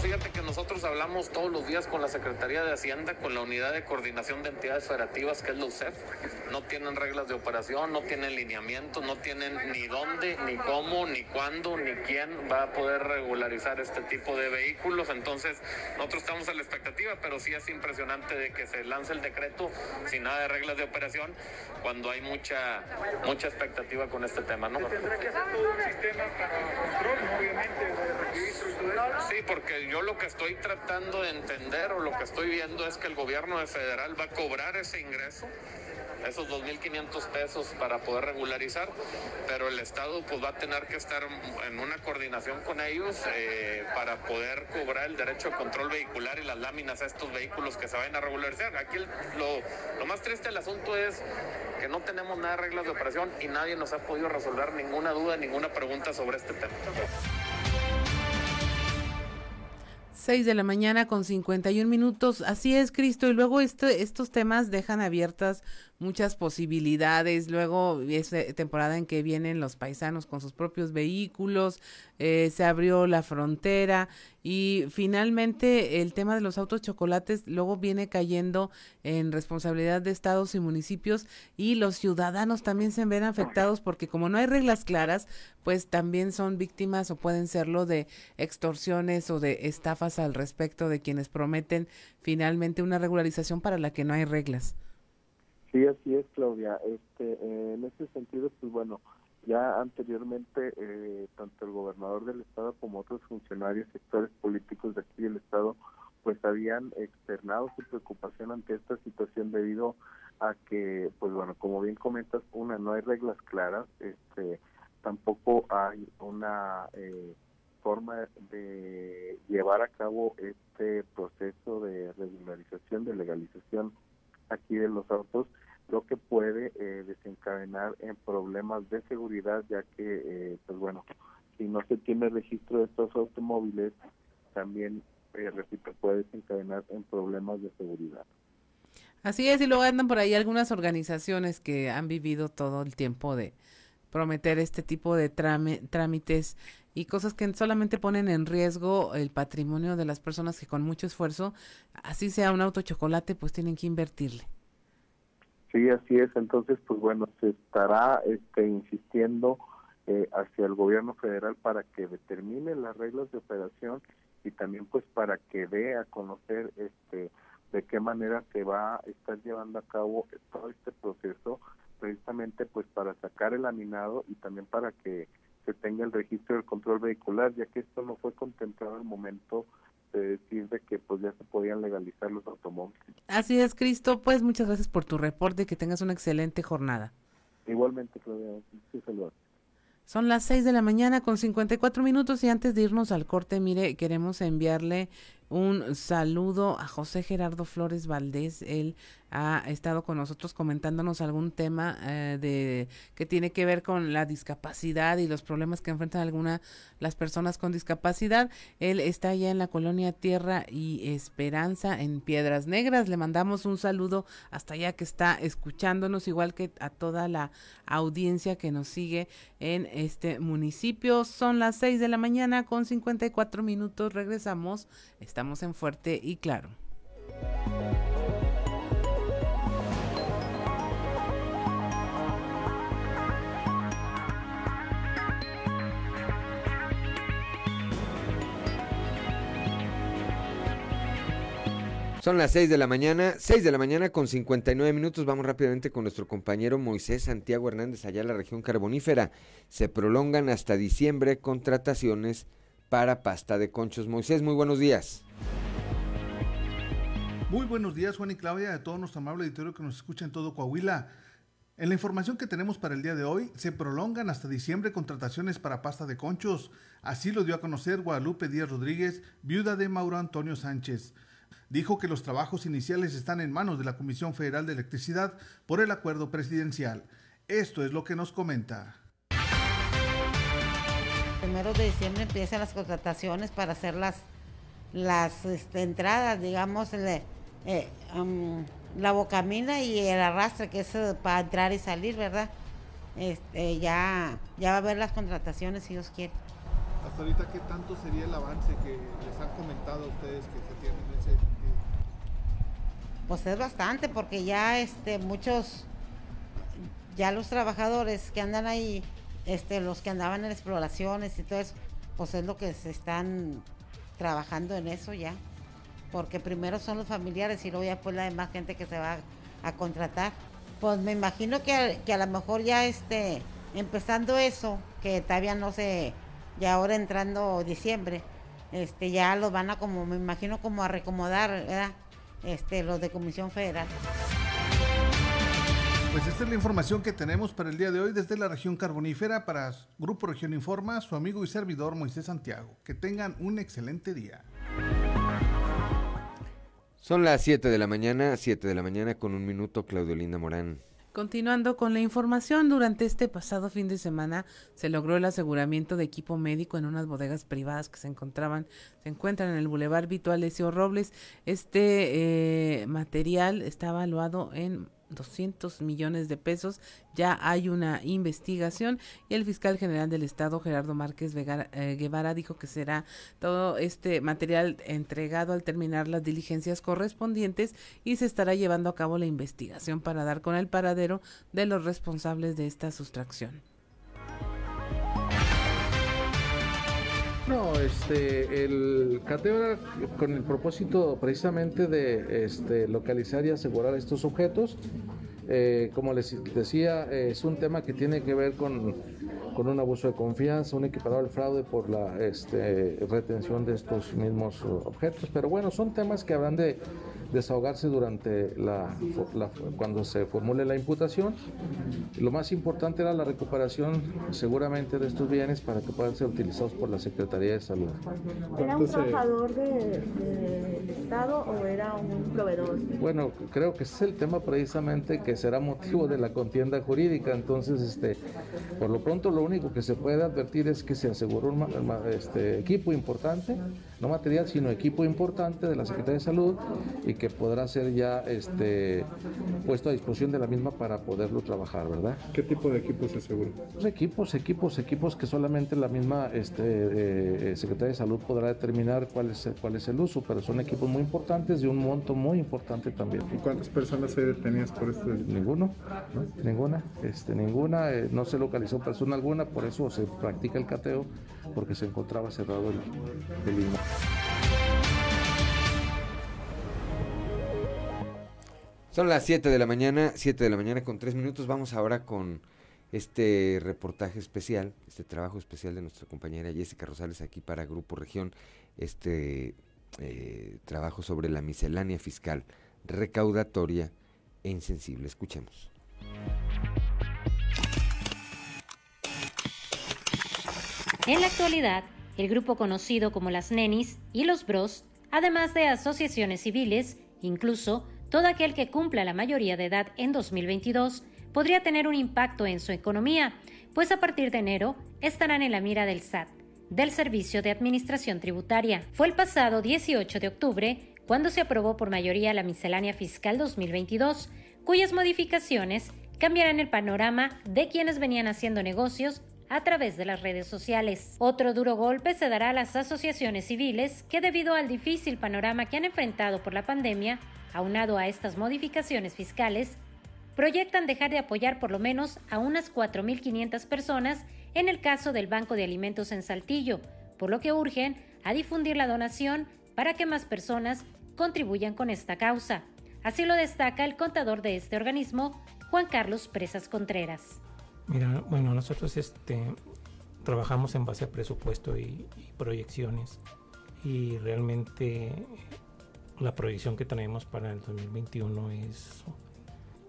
Fíjate que nosotros hablamos todos los días con la Secretaría de Hacienda, con la Unidad de Coordinación de Entidades Federativas, que es la UCEF. No tienen reglas de operación, no tienen lineamientos, no tienen ni dónde, ni cómo, ni cuándo, ni quién va a poder regularizar este tipo de vehículos. Entonces, nosotros estamos a la expectativa, pero sí es impresionante de que se lance el decreto sin nada de reglas de operación cuando hay mucha mucha expectativa con este tema, ¿no? ¿Tendrá que hacer todo un sistema para control, obviamente, Sí, porque porque yo lo que estoy tratando de entender o lo que estoy viendo es que el gobierno de federal va a cobrar ese ingreso esos 2.500 pesos para poder regularizar, pero el Estado pues va a tener que estar en una coordinación con ellos eh, para poder cobrar el derecho de control vehicular y las láminas a estos vehículos que se vayan a regularizar. Aquí lo, lo más triste del asunto es que no tenemos nada de reglas de operación y nadie nos ha podido resolver ninguna duda, ninguna pregunta sobre este tema. 6 de la mañana con 51 minutos. Así es, Cristo. Y luego este, estos temas dejan abiertas muchas posibilidades. Luego es temporada en que vienen los paisanos con sus propios vehículos, eh, se abrió la frontera y finalmente el tema de los autos chocolates luego viene cayendo en responsabilidad de estados y municipios y los ciudadanos también se ven afectados porque como no hay reglas claras, pues también son víctimas o pueden serlo de extorsiones o de estafas al respecto de quienes prometen finalmente una regularización para la que no hay reglas. Sí, así es, Claudia. Este, en ese sentido, pues bueno, ya anteriormente eh, tanto el gobernador del estado como otros funcionarios, sectores políticos de aquí del estado, pues habían externado su preocupación ante esta situación debido a que, pues bueno, como bien comentas, una, no hay reglas claras, este, tampoco hay una eh, forma de llevar a cabo este proceso de regularización, de legalización aquí de los autos, lo que puede eh, desencadenar en problemas de seguridad, ya que, eh, pues bueno, si no se tiene registro de estos automóviles, también, eh, repito, puede desencadenar en problemas de seguridad. Así es, y luego andan por ahí algunas organizaciones que han vivido todo el tiempo de prometer este tipo de trámites y cosas que solamente ponen en riesgo el patrimonio de las personas que con mucho esfuerzo, así sea un auto chocolate, pues tienen que invertirle. Sí, así es. Entonces, pues bueno, se estará este, insistiendo eh, hacia el gobierno federal para que determine las reglas de operación y también pues para que dé a conocer este de qué manera se va a estar llevando a cabo todo este proceso precisamente pues para sacar el laminado y también para que se tenga el registro del control vehicular, ya que esto no fue contemplado al momento de decir de que pues ya se podían legalizar los automóviles. Así es, Cristo, pues muchas gracias por tu reporte, que tengas una excelente jornada. Igualmente, Claudia, sí, saludos. Son las 6 de la mañana con 54 minutos y antes de irnos al corte, mire, queremos enviarle un saludo a José Gerardo Flores Valdés. Él ha estado con nosotros comentándonos algún tema eh, de que tiene que ver con la discapacidad y los problemas que enfrentan algunas las personas con discapacidad. Él está allá en la colonia Tierra y Esperanza en Piedras Negras. Le mandamos un saludo hasta allá que está escuchándonos, igual que a toda la audiencia que nos sigue en este municipio. Son las 6 de la mañana con 54 minutos. Regresamos. Estamos en Fuerte y Claro. Son las 6 de la mañana, 6 de la mañana con 59 minutos. Vamos rápidamente con nuestro compañero Moisés Santiago Hernández allá en la región carbonífera. Se prolongan hasta diciembre contrataciones para pasta de conchos. Moisés, muy buenos días. Muy buenos días, Juan y Claudia, a todo nuestro amable auditorio que nos escucha en todo Coahuila. En la información que tenemos para el día de hoy, se prolongan hasta diciembre contrataciones para pasta de conchos. Así lo dio a conocer Guadalupe Díaz Rodríguez, viuda de Mauro Antonio Sánchez dijo que los trabajos iniciales están en manos de la Comisión Federal de Electricidad por el acuerdo presidencial. Esto es lo que nos comenta. Primero de diciembre empiezan las contrataciones para hacer las, las este, entradas, digamos, eh, la bocamina y el arrastre, que es eh, para entrar y salir, ¿verdad? Este, ya, ya va a haber las contrataciones si Dios quiere. Hasta ahorita, ¿qué tanto sería el avance que les han comentado a ustedes que se tienen en ese pues es bastante porque ya este muchos ya los trabajadores que andan ahí este los que andaban en exploraciones y todo eso pues es lo que se están trabajando en eso ya porque primero son los familiares y luego ya pues la demás gente que se va a contratar pues me imagino que, que a lo mejor ya este empezando eso que todavía no sé ya ahora entrando diciembre este ya los van a como me imagino como a recomodar ¿verdad? este, los de Comisión Federal. Pues esta es la información que tenemos para el día de hoy desde la región carbonífera para Grupo Región Informa, su amigo y servidor Moisés Santiago. Que tengan un excelente día. Son las 7 de la mañana, 7 de la mañana con un minuto, Claudio Linda Morán. Continuando con la información, durante este pasado fin de semana se logró el aseguramiento de equipo médico en unas bodegas privadas que se encontraban, se encuentran en el Boulevard Vito Alessio Robles. Este eh, material está evaluado en 200 millones de pesos. Ya hay una investigación y el fiscal general del estado, Gerardo Márquez eh, Guevara, dijo que será todo este material entregado al terminar las diligencias correspondientes y se estará llevando a cabo la investigación para dar con el paradero de los responsables de esta sustracción. No, este, el cateo con el propósito precisamente de este, localizar y asegurar estos objetos. Eh, como les decía, es un tema que tiene que ver con, con un abuso de confianza, un equiparado al fraude por la este, retención de estos mismos objetos. Pero bueno, son temas que habrán de desahogarse durante la, cuando se formule la imputación. Lo más importante era la recuperación seguramente de estos bienes para que puedan ser utilizados por la Secretaría de Salud. ¿Era un trabajador del Estado o era un proveedor? Bueno, creo que ese es el tema precisamente que será motivo de la contienda jurídica. Entonces, este, por lo pronto lo único que se puede advertir es que se aseguró un este, equipo importante, no material, sino equipo importante de la Secretaría de Salud y que podrá ser ya este, puesto a disposición de la misma para poderlo trabajar, ¿verdad? ¿Qué tipo de equipos se asegura? Pues equipos, equipos, equipos que solamente la misma este, eh, Secretaría de Salud podrá determinar cuál es, cuál es el uso, pero son equipos muy importantes de un monto muy importante también. ¿Y cuántas personas hay detenidas por esto? Ninguno, ninguna, este, ninguna, eh, no se localizó persona alguna, por eso se practica el cateo, porque se encontraba cerrado el, el Son las 7 de la mañana, 7 de la mañana con 3 minutos. Vamos ahora con este reportaje especial, este trabajo especial de nuestra compañera Jessica Rosales aquí para Grupo Región, este eh, trabajo sobre la miscelánea fiscal recaudatoria e insensible. Escuchemos. En la actualidad, el grupo conocido como las Nenis y los Bros además de asociaciones civiles, incluso todo aquel que cumpla la mayoría de edad en 2022 podría tener un impacto en su economía, pues a partir de enero estarán en la mira del SAT, del Servicio de Administración Tributaria. Fue el pasado 18 de octubre cuando se aprobó por mayoría la miscelánea fiscal 2022, cuyas modificaciones cambiarán el panorama de quienes venían haciendo negocios a través de las redes sociales. Otro duro golpe se dará a las asociaciones civiles que debido al difícil panorama que han enfrentado por la pandemia, aunado a estas modificaciones fiscales, proyectan dejar de apoyar por lo menos a unas 4.500 personas en el caso del Banco de Alimentos en Saltillo, por lo que urgen a difundir la donación para que más personas contribuyan con esta causa. Así lo destaca el contador de este organismo, Juan Carlos Presas Contreras. Mira, bueno, nosotros este, trabajamos en base a presupuesto y, proyecciones y realmente la proyección que tenemos para el 2021 es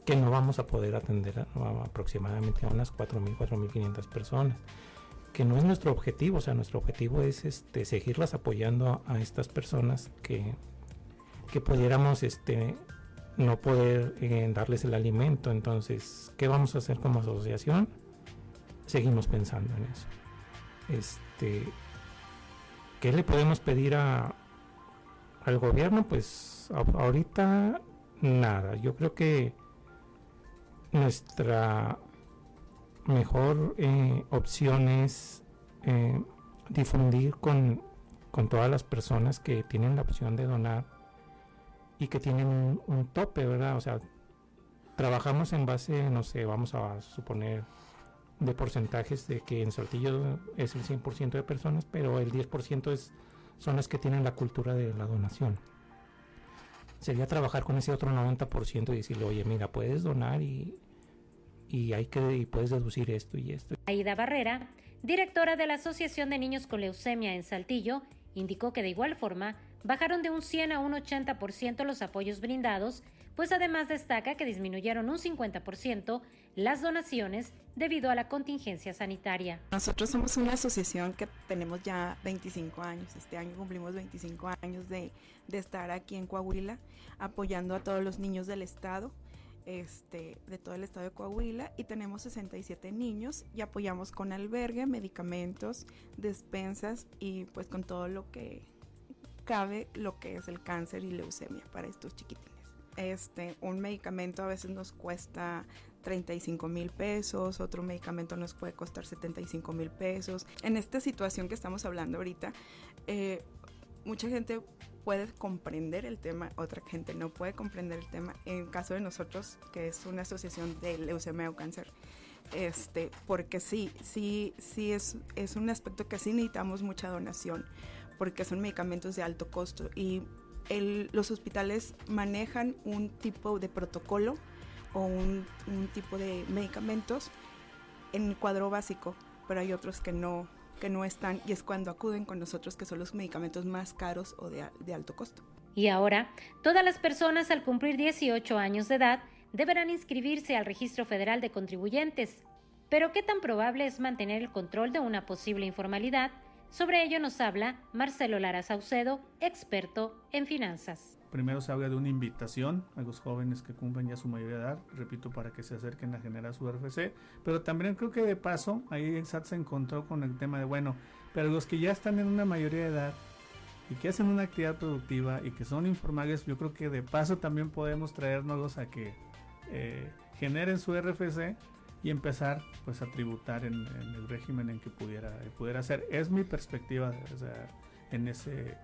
que no vamos a poder atender a, a aproximadamente a unas 4.000, 4.500 personas, que no es nuestro objetivo, o sea, nuestro objetivo es este, seguirlas apoyando a, a estas personas que, que pudiéramos este, no poder eh, darles el alimento. Entonces, ¿qué vamos a hacer como asociación? Seguimos pensando en eso. Este, ¿Qué le podemos pedir a, al gobierno? Pues ahorita nada. Yo creo que nuestra mejor eh, opción es eh, difundir con, con todas las personas que tienen la opción de donar y que tienen un, un, tope, ¿verdad? O sea, trabajamos en base, no sé, vamos a suponer de porcentajes de que en Saltillo es el 100% de personas, pero el 10% es, son las que tienen la cultura de la donación. Sería trabajar con ese otro 90% y decirle, oye, mira, puedes donar y, y hay que y puedes deducir esto y esto. Aida Barrera, directora de la Asociación de Niños con Leucemia en Saltillo, indicó que de igual forma bajaron de un 100 a un 80% los apoyos brindados, pues además destaca que disminuyeron un 50% las donaciones debido a la contingencia sanitaria. Nosotros somos una asociación que tenemos ya 25 años, este año cumplimos 25 años de, de estar aquí en Coahuila apoyando a todos los niños del estado. Este, de todo el estado de Coahuila y tenemos 67 niños y apoyamos con albergue, medicamentos, despensas y pues con todo lo que cabe lo que es el cáncer y leucemia para estos chiquitines. Este, un medicamento a veces nos cuesta 35 mil pesos, otro medicamento nos puede costar 75 mil pesos. En esta situación que estamos hablando ahorita, eh, mucha gente puede comprender el tema, otra gente no puede comprender el tema. En caso de nosotros, que es una asociación de leucemia o cáncer, este, porque sí, sí, sí es, es un aspecto que sí necesitamos mucha donación, porque son medicamentos de alto costo y el, los hospitales manejan un tipo de protocolo o un, un, tipo de medicamentos en el cuadro básico, pero hay otros que no, que no están y es cuando acuden con nosotros que son los medicamentos más caros o de, de alto costo. Y ahora, todas las personas al cumplir 18 años de edad deberán inscribirse al Registro Federal de Contribuyentes. Pero ¿qué tan probable es mantener el control de una posible informalidad? Sobre ello nos habla Marcelo Lara Saucedo, experto en finanzas. Primero se habla de una invitación a los jóvenes que cumplen ya su mayoría de edad, repito, para que se acerquen a generar su RFC, pero también creo que de paso ahí el SAT se encontró con el tema de, bueno, pero los que ya están en una mayoría de edad y que hacen una actividad productiva y que son informales, yo creo que de paso también podemos traernos a que eh, generen su RFC y empezar pues a tributar en, en, el régimen en que pudiera, pudiera ser. Es mi perspectiva o sea, en, ese,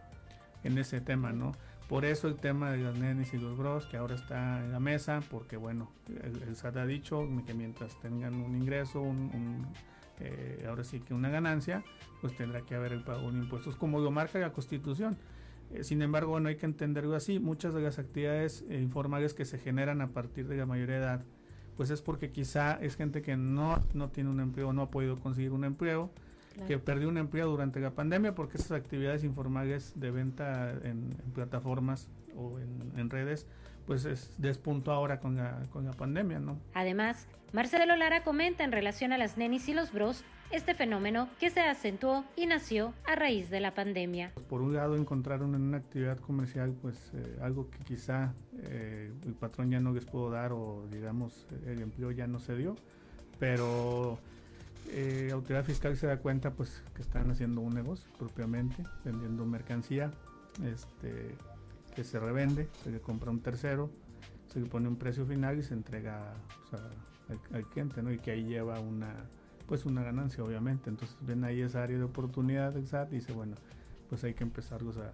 en ese tema, ¿no? Por eso el tema de las nenes y los bros que ahora está en la mesa, porque bueno, el, el SAT ha dicho que mientras tengan un ingreso, un, un eh, ahora sí que una ganancia, pues tendrá que haber el pago de impuestos, como lo marca la Constitución. Eh, sin embargo, no hay que entenderlo así. Muchas de las actividades eh, informales que se generan a partir de la mayoría de edad, pues es porque quizá es gente que no, no tiene un empleo, no ha podido conseguir un empleo, Claro. que perdió un empleo durante la pandemia porque esas actividades informales de venta en, en plataformas o en, en, redes pues es, despuntó ahora con la, con la pandemia, ¿no? Además, Marcelo Lara comenta en relación a las nenis y los bros este fenómeno que se acentuó y nació a raíz de la pandemia. Por un lado encontraron en una actividad comercial pues eh, algo que quizá eh, el patrón ya no les pudo dar o digamos el empleo ya no se dio, pero eh, autoridad fiscal se da cuenta pues que están haciendo un negocio propiamente, vendiendo mercancía este, que se revende, se le compra un tercero, se le pone un precio final y se entrega al, al, cliente, ¿no? Y que ahí lleva una, pues una ganancia, obviamente. Entonces ven ahí esa área de oportunidad del SAT y dice, bueno, pues hay que empezarlos a,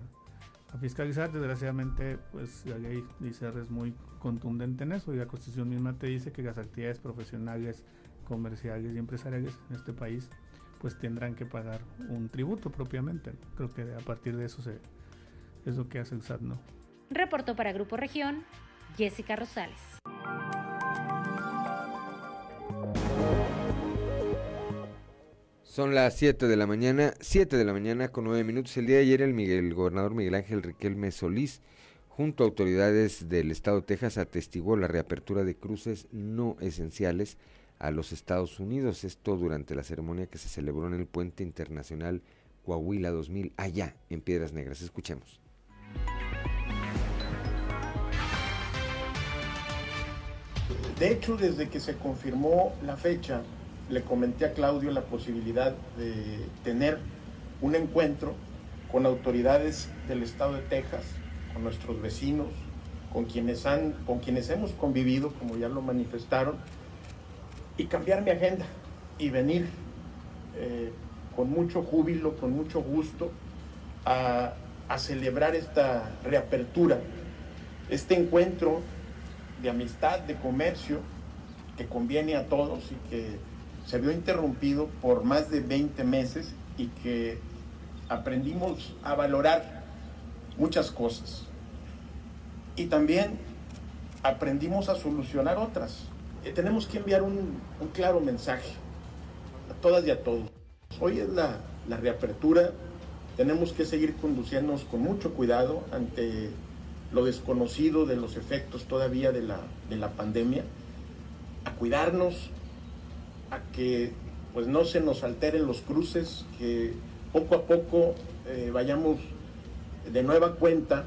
a fiscalizar. Desgraciadamente, pues la ley ICR es muy contundente en eso y la Constitución misma te dice que las actividades profesionales, comerciales y empresariales en este país pues tendrán que pagar un tributo propiamente. Creo que a partir de eso se, es lo que hace el SAT, ¿no? Reportó para Grupo Región Jessica Rosales. Son las 7 de la mañana, 7 de la mañana con 9 minutos. El día de ayer el, gobernador Miguel Ángel Riquelme Solís, junto a autoridades del estado de Texas, atestiguó la reapertura de cruces no esenciales a los Estados Unidos. Esto durante la ceremonia que se celebró en el Puente Internacional Coahuila 2000, allá en Piedras Negras. Escuchemos. De hecho, desde que se confirmó la fecha, le comenté a Claudio la posibilidad de tener un encuentro con autoridades del estado de Texas, con nuestros vecinos, con quienes, han, con quienes hemos convivido, como ya lo manifestaron, y cambiar mi agenda y venir eh, con mucho júbilo, con mucho gusto, a, a celebrar esta reapertura, este encuentro de amistad, de comercio, que conviene a todos y que se vio interrumpido por más de 20 meses y que aprendimos a valorar muchas cosas. Y también aprendimos a solucionar otras. Eh, tenemos que enviar un, un, claro mensaje a todas y a todos. Hoy es la, la reapertura, tenemos que seguir conduciéndonos con mucho cuidado ante lo desconocido de los efectos todavía de la, de la pandemia, a cuidarnos, a que pues no se nos alteren los cruces, que poco a poco eh, vayamos de nueva cuenta,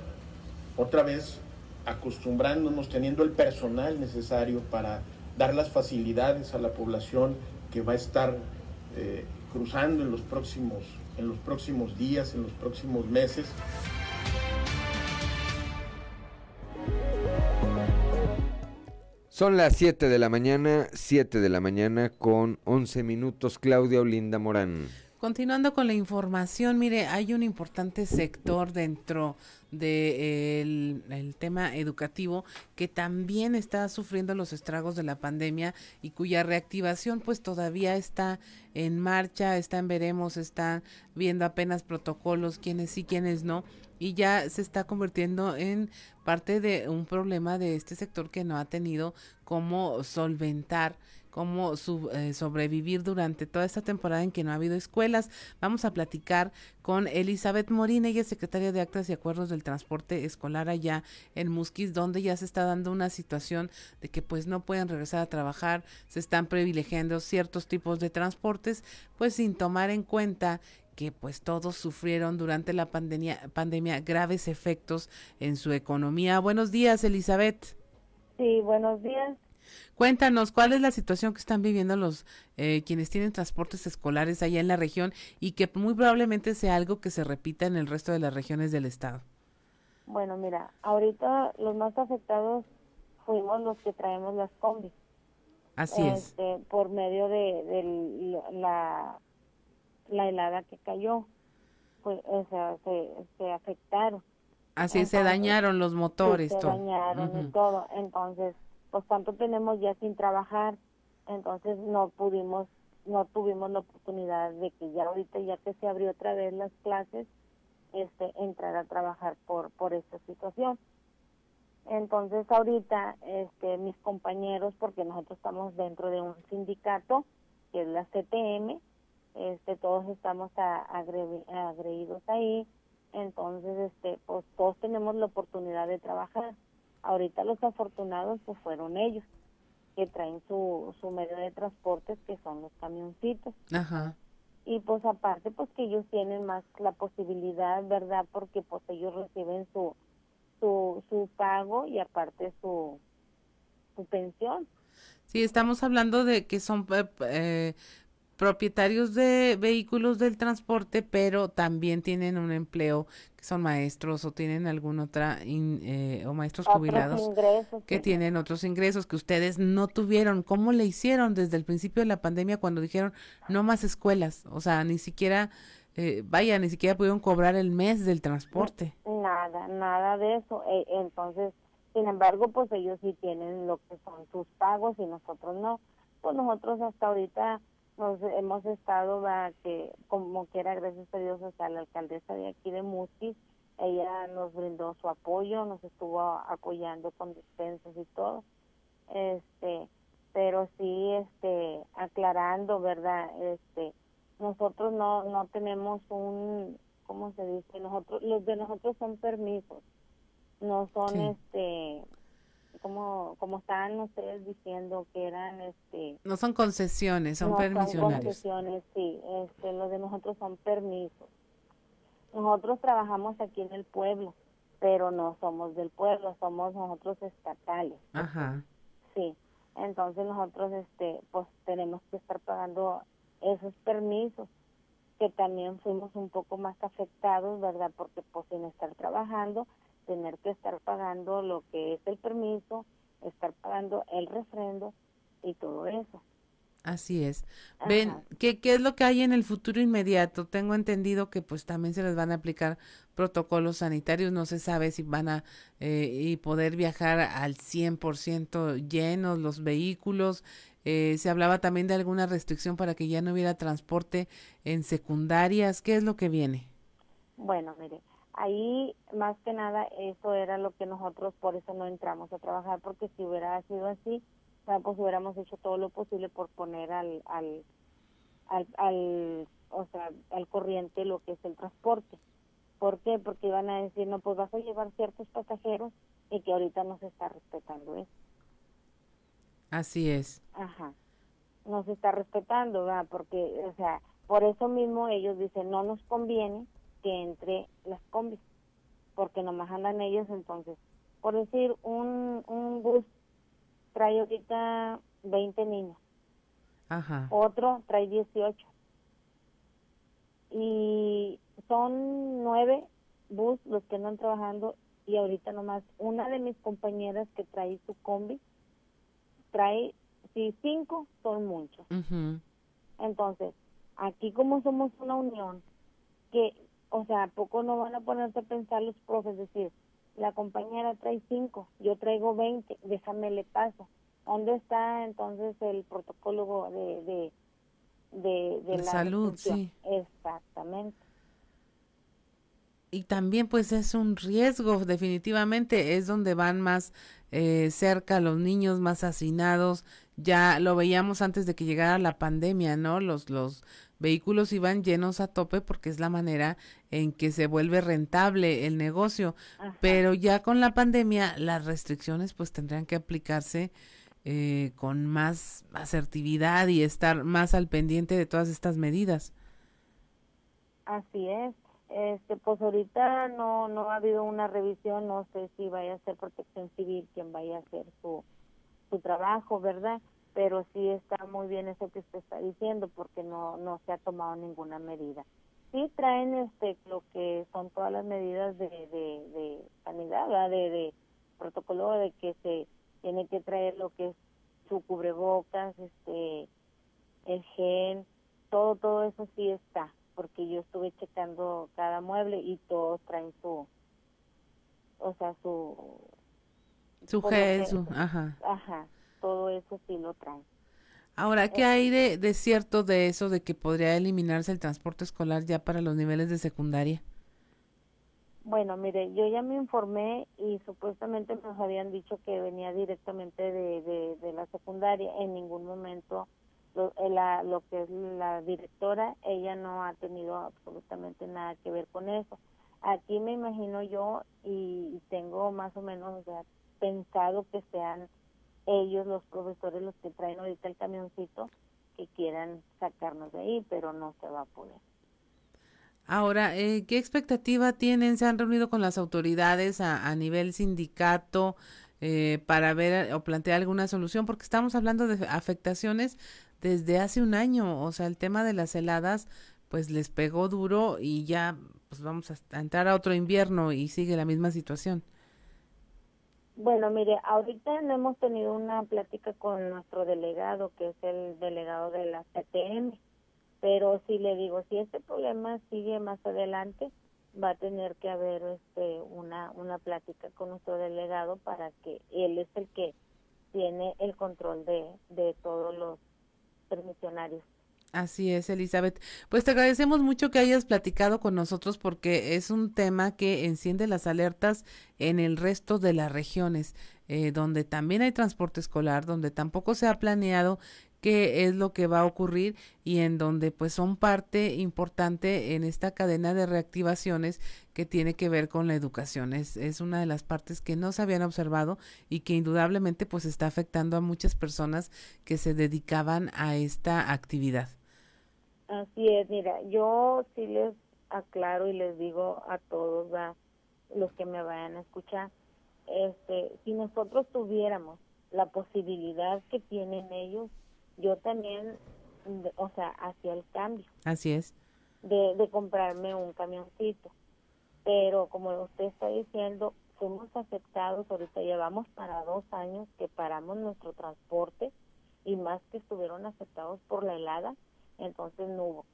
otra vez acostumbrándonos, teniendo el personal necesario para dar las facilidades a la población que va a estar eh, cruzando en los próximos en los próximos días, en los próximos meses. Son las 7 de la mañana, 7 de la mañana con 11 minutos. Claudia Olinda Morán. Continuando con la información, mire, hay un importante sector dentro del de el tema educativo que también está sufriendo los estragos de la pandemia y cuya reactivación pues todavía está en marcha, está en veremos, están viendo apenas protocolos, quiénes sí, quiénes no, y ya se está convirtiendo en parte de un problema de este sector que no ha tenido cómo solventar cómo eh, sobrevivir durante toda esta temporada en que no ha habido escuelas. Vamos a platicar con Elizabeth Morín, ella es secretaria de Actas y Acuerdos del Transporte Escolar allá en Musquis, donde ya se está dando una situación de que pues no pueden regresar a trabajar, se están privilegiando ciertos tipos de transportes, pues sin tomar en cuenta que pues todos sufrieron durante la pandemia, pandemia graves efectos en su economía. Buenos días, Elizabeth. Sí, buenos días. Cuéntanos cuál es la situación que están viviendo los eh, quienes tienen transportes escolares allá en la región y que muy probablemente sea algo que se repita en el resto de las regiones del estado. Bueno, mira, ahorita los más afectados fuimos los que traemos las combis. Así es. Este, por medio de, la, la helada que cayó, pues, o sea, se, afectaron. Así se dañaron los motores. se dañaron y todo. Entonces, pues cuánto tenemos ya sin trabajar, entonces no pudimos, no tuvimos la oportunidad de que ya ahorita, ya que se abrió otra vez las clases, este, entrar a trabajar por, por esta situación. Entonces ahorita, este, mis compañeros, porque nosotros estamos dentro de un sindicato, que es la CTM, este, todos estamos agreídos ahí, entonces, este, pues todos tenemos la oportunidad de trabajar ahorita los afortunados pues fueron ellos que traen su, su medio de transporte, que son los camioncitos. Ajá. Y pues aparte, pues que ellos tienen más la posibilidad, ¿verdad? Porque pues ellos reciben su, su, su pago y aparte su, su pensión. Sí, estamos hablando de que son eh, eh, propietarios de vehículos del transporte, pero también tienen un empleo, que son maestros o tienen alguna otra, in- eh, o maestros Otros jubilados ingresos, que sí. tienen otros ingresos que ustedes no tuvieron. ¿Cómo le hicieron desde el principio de la pandemia cuando dijeron no más escuelas? O sea, ni siquiera, eh, vaya, ni siquiera pudieron cobrar el mes del transporte. Nada, nada de eso. E- entonces, sin embargo, pues ellos sí tienen lo que son sus pagos y nosotros no. Pues nosotros hasta ahorita nos hemos estado, va, que como quiera, gracias a Dios, hasta la alcaldesa de aquí de Musquis, ella nos brindó su apoyo, nos estuvo apoyando con despensas y todo. Este, pero sí, este, aclarando, ¿verdad? Este, nosotros no, no tenemos un, ¿cómo se dice? Nosotros, los de nosotros son permisos, no son Sí. este, como, como estaban ustedes diciendo que eran este, No son concesiones, son no permisionarios. concesiones, sí, este, los de nosotros son permisos. Nosotros trabajamos aquí en el pueblo, pero no somos del pueblo, somos nosotros estatales. Ajá. Sí, entonces nosotros este pues tenemos que estar pagando esos permisos que también fuimos un poco más afectados, ¿verdad? Porque pues sin estar trabajando, tener que estar pagando lo que es el permiso, estar pagando el refrendo y todo eso. Así es. Ven, ¿qué, ¿qué es lo que hay en el futuro inmediato? Tengo entendido que pues también se les van a aplicar protocolos sanitarios, no se sabe si van a eh, y poder viajar al 100% llenos los vehículos. Eh, se hablaba también de alguna restricción para que ya no hubiera transporte en secundarias. ¿Qué es lo que viene? Bueno, mire, ahí más que nada eso era lo que nosotros por eso no entramos a trabajar porque si hubiera sido así, pues hubiéramos hecho todo lo posible por poner al al al, al o sea, al corriente lo que es el transporte. ¿Por qué? Porque iban a decir, no, pues vas a llevar ciertos pasajeros y que ahorita no se está respetando eso. Así es. Ajá. No se está respetando, ¿verdad? Porque, o sea, por eso mismo ellos dicen, no nos conviene que entre las combis, porque nomás andan ellos entonces. Por decir, un, un bus trae ahorita 20 niños, Ajá. otro trae 18. Y son nueve bus los que andan trabajando y ahorita nomás una de mis compañeras que trae su combi trae, si cinco son muchos. Entonces, aquí como somos una unión, que, o sea, ¿a poco no van a ponerse a pensar los profes? Decir, la compañera trae cinco, yo traigo 20, déjame le paso. ¿Dónde está entonces el protocolo de, de, de, de la salud, sí. Exactamente. Y también pues es un riesgo, definitivamente, es donde van más eh, cerca los niños más hacinados. Ya lo veíamos antes de que llegara la pandemia, ¿no? Los, los vehículos iban llenos a tope porque es la manera en que se vuelve rentable el negocio. Pero ya con la pandemia las restricciones pues tendrían que aplicarse eh, con más asertividad y estar más al pendiente de todas estas medidas. Así es. Este, pues ahorita no no ha habido una revisión, no sé si vaya a ser Protección Civil quien vaya a hacer su su trabajo, ¿verdad? Pero sí está muy bien eso que usted está diciendo porque no no se ha tomado ninguna medida. Sí traen este lo que son todas las medidas de de, de sanidad. De, de protocolo de que se tiene que traer lo que es su cubrebocas, este el gel, todo todo eso sí está porque yo estuve checando cada mueble y todos traen su, o sea, su... Su su- ajá. Ajá, todo eso sí lo traen. Ahora, ¿qué hay de, de cierto de eso de que podría eliminarse el transporte escolar ya para los niveles de secundaria? Bueno, mire, yo ya me informé y supuestamente nos habían dicho que venía directamente de, de, de la secundaria. En ningún momento lo, eh, la, lo que es la directora, ella no ha tenido absolutamente nada que ver con eso. Aquí me imagino yo y, y tengo más o menos sea, pensado que sean ellos, los profesores, los que traen ahorita el camioncito, que quieran sacarnos de ahí, pero no se va a poder. Ahora, eh, ¿qué expectativa tienen? ¿Se han reunido con las autoridades a, a nivel sindicato eh, para ver o plantear alguna solución? Porque estamos hablando de afectaciones desde hace un año, o sea, el tema de las heladas pues les pegó duro y ya pues vamos a entrar a otro invierno y sigue la misma situación. Bueno, mire, ahorita no hemos tenido una plática con nuestro delegado, que es el delegado de la CTM, pero si le digo, si este problema sigue más adelante, va a tener que haber este una una plática con nuestro delegado para que él es el que tiene el control de, de todos los permisionarios. Así es, Elizabeth. Pues te agradecemos mucho que hayas platicado con nosotros porque es un tema que enciende las alertas en el resto de las regiones, eh, donde también hay transporte escolar, donde tampoco se ha planeado qué es lo que va a ocurrir y en donde pues son parte importante en esta cadena de reactivaciones que tiene que ver con la educación. Es, es una de las partes que no se habían observado y que indudablemente pues está afectando a muchas personas que se dedicaban a esta actividad. Así es, mira, yo sí les aclaro y les digo a todos los que me vayan a escuchar, este, si nosotros tuviéramos la posibilidad que tienen ellos, yo también, o sea, hacía el cambio. Así es. De, de comprarme un camioncito. Pero como usted está diciendo, fuimos afectados, ahorita llevamos para dos años que paramos nuestro transporte y más que estuvieron afectados por la helada, entonces no hubo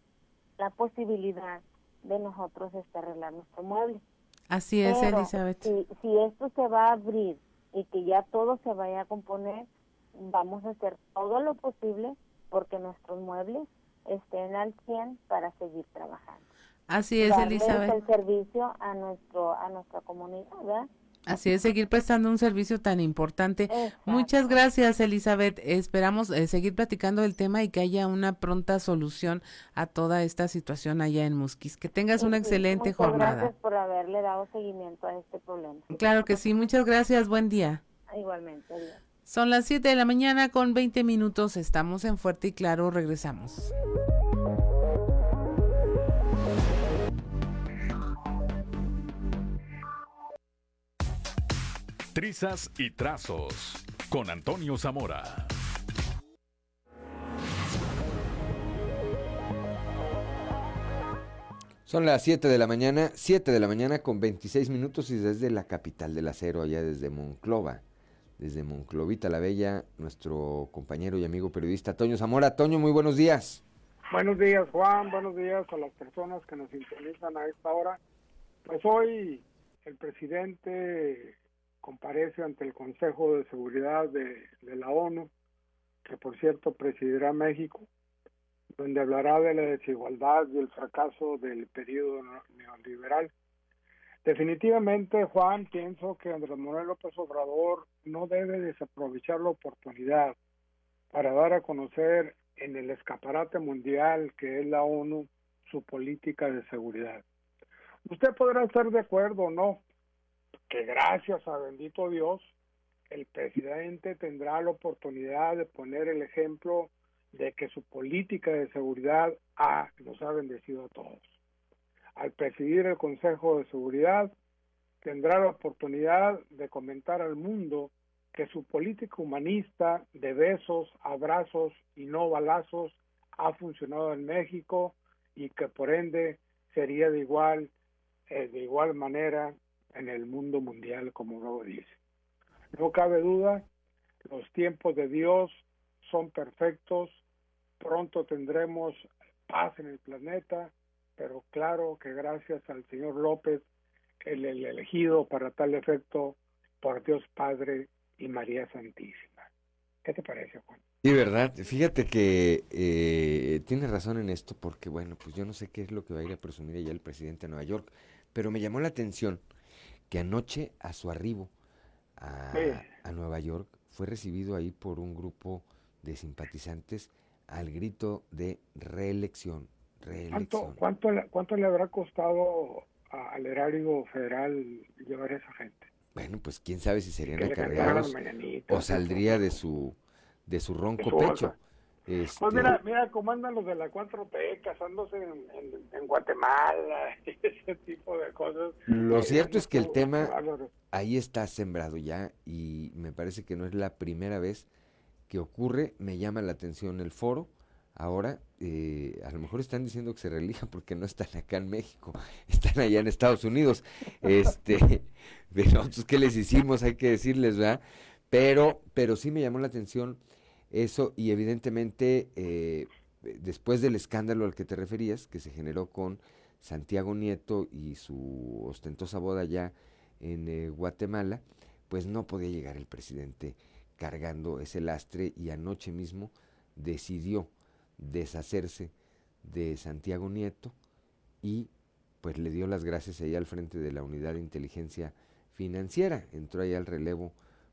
la posibilidad de nosotros este, arreglar nuestro mueble. Así es, Elizabeth. Si, si esto se va a abrir y que ya todo se vaya a componer, vamos a hacer todo lo posible porque nuestros muebles estén al 100 para seguir trabajando. Así es, Elizabeth. el servicio a nuestro a nuestra comunidad, ¿verdad? Así es, seguir prestando un servicio tan importante. Muchas gracias, Elizabeth. Esperamos eh, seguir platicando del tema y que haya una pronta solución a toda esta situación allá en Musquis. Que tengas una excelente muchas jornada. Gracias por haberle dado seguimiento a este problema. Claro que sí, muchas gracias. Buen día. Igualmente. Adiós. Son las 7 de la mañana con 20 minutos. Estamos en Fuerte y Claro. Regresamos. Trizas y trazos con Antonio Zamora. Son las 7 de la mañana, 7 de la mañana con 26 minutos y desde la capital del acero, allá desde Monclova, desde Monclovita la Bella, nuestro compañero y amigo periodista Toño Zamora. Toño, muy buenos días. Buenos días, Juan. Buenos días a las personas que nos sintonizan a esta hora. Pues hoy el presidente comparece ante el Consejo de Seguridad de, de la ONU, que por cierto presidirá México, donde hablará de la desigualdad y el fracaso del periodo neoliberal. Definitivamente, Juan, pienso que Andrés Manuel López Obrador no debe desaprovechar la oportunidad para dar a conocer en el escaparate mundial que es la ONU su política de seguridad. Usted podrá estar de acuerdo o no, que gracias a bendito Dios, el presidente tendrá la oportunidad de poner el ejemplo de que su política de seguridad ha, nos ha bendecido a todos. Al presidir el Consejo de Seguridad, tendrá la oportunidad de comentar al mundo que su política humanista de besos, abrazos y no balazos ha funcionado en México y que por ende sería de igual eh, de igual manera en el mundo mundial como luego dice. No cabe duda, los tiempos de Dios son perfectos, pronto tendremos paz en el planeta, pero claro que gracias al señor López, el, el elegido para tal efecto por Dios Padre y María Santísima. ¿Qué te parece, Juan? Sí, verdad. Fíjate que eh, tienes razón en esto, porque bueno, pues yo no sé qué es lo que va a ir a presumir allá el presidente de Nueva York, pero me llamó la atención que anoche a su arribo a, a Nueva York fue recibido ahí por un grupo de simpatizantes al grito de reelección. ¿Cuánto, cuánto, le, ¿Cuánto le habrá costado a- al erario federal llevar a esa gente? Bueno, pues quién sabe si serían acarreados o saldría de su de su ronco su pecho. Este, Pues mira, mira cómo andan los de la 4T casándose en, en- en Guatemala, ese tipo de cosas. Lo Eh, cierto es que el tema ahí está sembrado ya y me parece que no es la primera vez que ocurre. Me llama la atención el foro. Ahora, eh, a lo mejor están diciendo que se relija porque no están acá en México, están allá en Estados Unidos. Este, de nosotros, ¿qué les hicimos? Hay que decirles, ¿verdad? Pero, pero sí me llamó la atención eso y evidentemente eh, después del escándalo al que te referías, que se generó con Santiago Nieto y su ostentosa boda ya en eh, Guatemala, pues no podía llegar el presidente cargando ese lastre y anoche mismo decidió deshacerse de Santiago Nieto y pues le dio las gracias ahí al frente de la unidad de inteligencia financiera. Entró ahí al relevo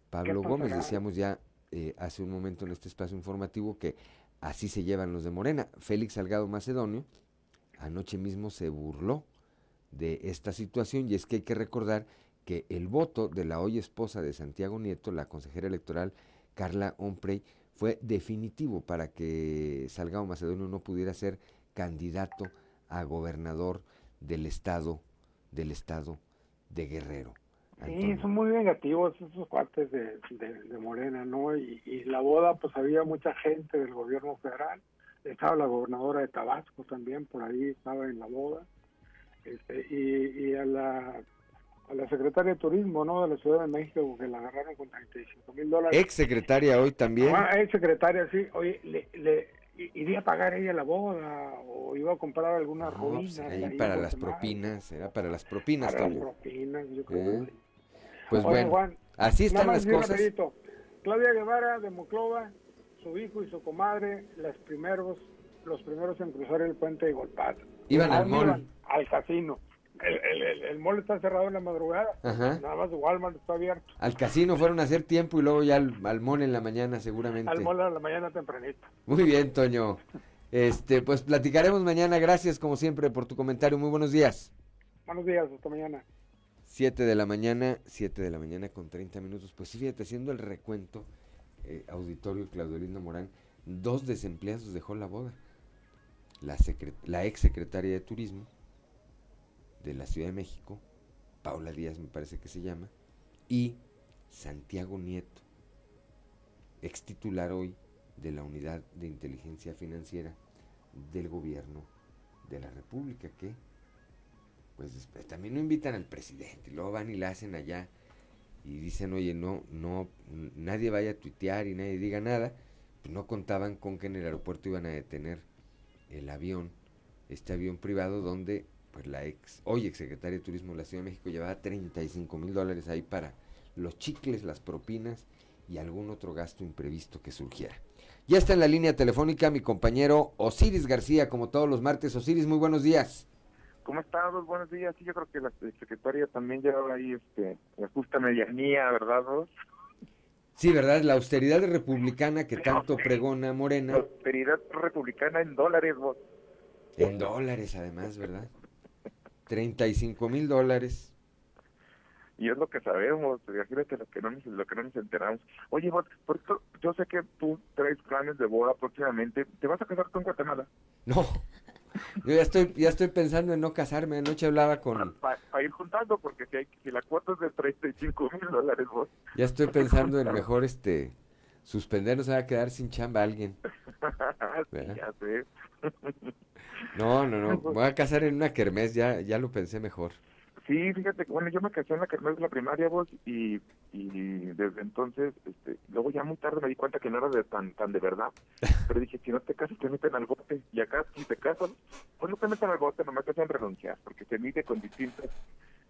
Pablo Gómez, decíamos ya eh, hace un momento en este espacio informativo que así se llevan los de Morena. Félix Salgado Macedonio anoche mismo se burló de esta situación y es que hay que recordar que el voto de la hoy esposa de Santiago Nieto, la consejera electoral Carla Omprey, fue definitivo para que Salgado Macedonio no pudiera ser candidato a gobernador del estado del estado de Guerrero. Sí, son muy negativos esos cuates de, de, de Morena, ¿no? Y, y la boda, pues había mucha gente del gobierno federal. Estaba la gobernadora de Tabasco también, por ahí estaba en la boda. Este, y, y a la a la secretaria de Turismo, ¿no? De la Ciudad de México, que la agarraron con 35 mil dólares. Ex secretaria hoy también. Ah, ex secretaria, sí. Oye, le, le, iría a pagar ella la boda o iba a comprar algunas No, pues, ruinas. ahí ahí para las Guatemala. propinas, era para las propinas, Para las Toño. propinas, yo creo. ¿Eh? Pues Oye, bueno, Juan, así están las cosas. rapidito. Claudia Guevara de Moclova, su hijo y su comadre, los primeros, los primeros en cruzar el puente de Golpat. Iban ¿A al mall. iban? Al casino. El, el, el, el mall está cerrado en la madrugada. Ajá. Nada más Walmart está abierto. Al casino fueron a hacer tiempo y luego ya al, al mon en la mañana seguramente. Al mall a la mañana tempranito. Muy bien, Toño. Este, pues platicaremos mañana. Gracias como siempre por tu comentario. Muy buenos días. Buenos días, hasta mañana. 7 de la mañana, 7 de la mañana con 30 minutos. Pues sí, fíjate, haciendo el recuento, eh, auditorio Claudio Linda Morán, dos desempleados dejó la boda. La, la ex secretaria de Turismo de la Ciudad de México, Paula Díaz me parece que se llama, y Santiago Nieto, ex titular hoy de la Unidad de Inteligencia Financiera del Gobierno de la República, que pues después también no invitan al presidente, luego van y la hacen allá y dicen, oye, no, no, nadie vaya a tuitear y nadie diga nada, pues no contaban con que en el aeropuerto iban a detener el avión, este avión privado donde pues la ex, hoy ex secretaria de Turismo de la Ciudad de México llevaba 35 mil dólares ahí para los chicles, las propinas y algún otro gasto imprevisto que surgiera. Ya está en la línea telefónica mi compañero Osiris García, como todos los martes. Osiris, muy buenos días. ¿Cómo estás? Buenos días. Sí, yo creo que la secretaria también lleva ahí este, la justa medianía, ¿verdad, Ros? Sí, ¿verdad? La austeridad republicana que tanto pregona Morena, Austeridad republicana en dólares, vos. en dólares además, ¿verdad? 35 mil dólares. Y es lo que sabemos, imagínate lo que no nos, lo que no nos enteramos. Oye, vos, por esto, yo sé que tú traes planes de boda próximamente. ¿Te vas a casar tú en Guatemala? No, yo ya estoy, ya estoy pensando en no casarme. Anoche hablaba con, Para ir juntando, porque si, hay, si la cuota es de 35 mil dólares, vos. ya estoy pensando en mejor este suspender, no se va a quedar sin chamba alguien. sí, ya sé. No, no, no, me voy a casar en una kermés, ya, ya lo pensé mejor. Sí, fíjate, bueno, yo me casé en la kermés de la primaria, vos, y, y desde entonces, este, luego ya muy tarde me di cuenta que no era de tan tan de verdad. Pero dije, si no te casas, te meten al bote. Y acá, si te casas, pues no te meten al bote, nomás te hacen renunciar, porque se mide con distintas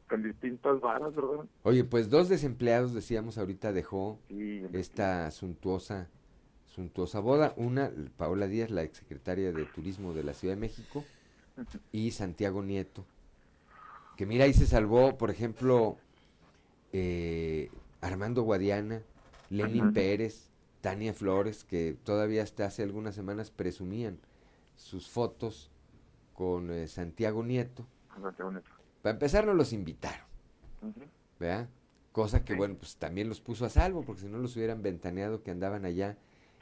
con distintas varas, ¿verdad? Oye, pues dos desempleados, decíamos ahorita, dejó Sí, esta suntuosa, suntuosa boda. Una, Paola Díaz, la exsecretaria de Turismo de la Ciudad de México, y Santiago Nieto. Que mira, ahí se salvó, por ejemplo, eh, Armando Guadiana, Lenin. Pérez, Tania Flores, que todavía hasta hace algunas semanas presumían sus fotos con eh, Santiago Nieto. Santiago Nieto. Para empezar, no los invitaron. Ujú. ¿verdad? Cosa que, bueno, pues también los puso a salvo, porque si no los hubieran ventaneado que andaban allá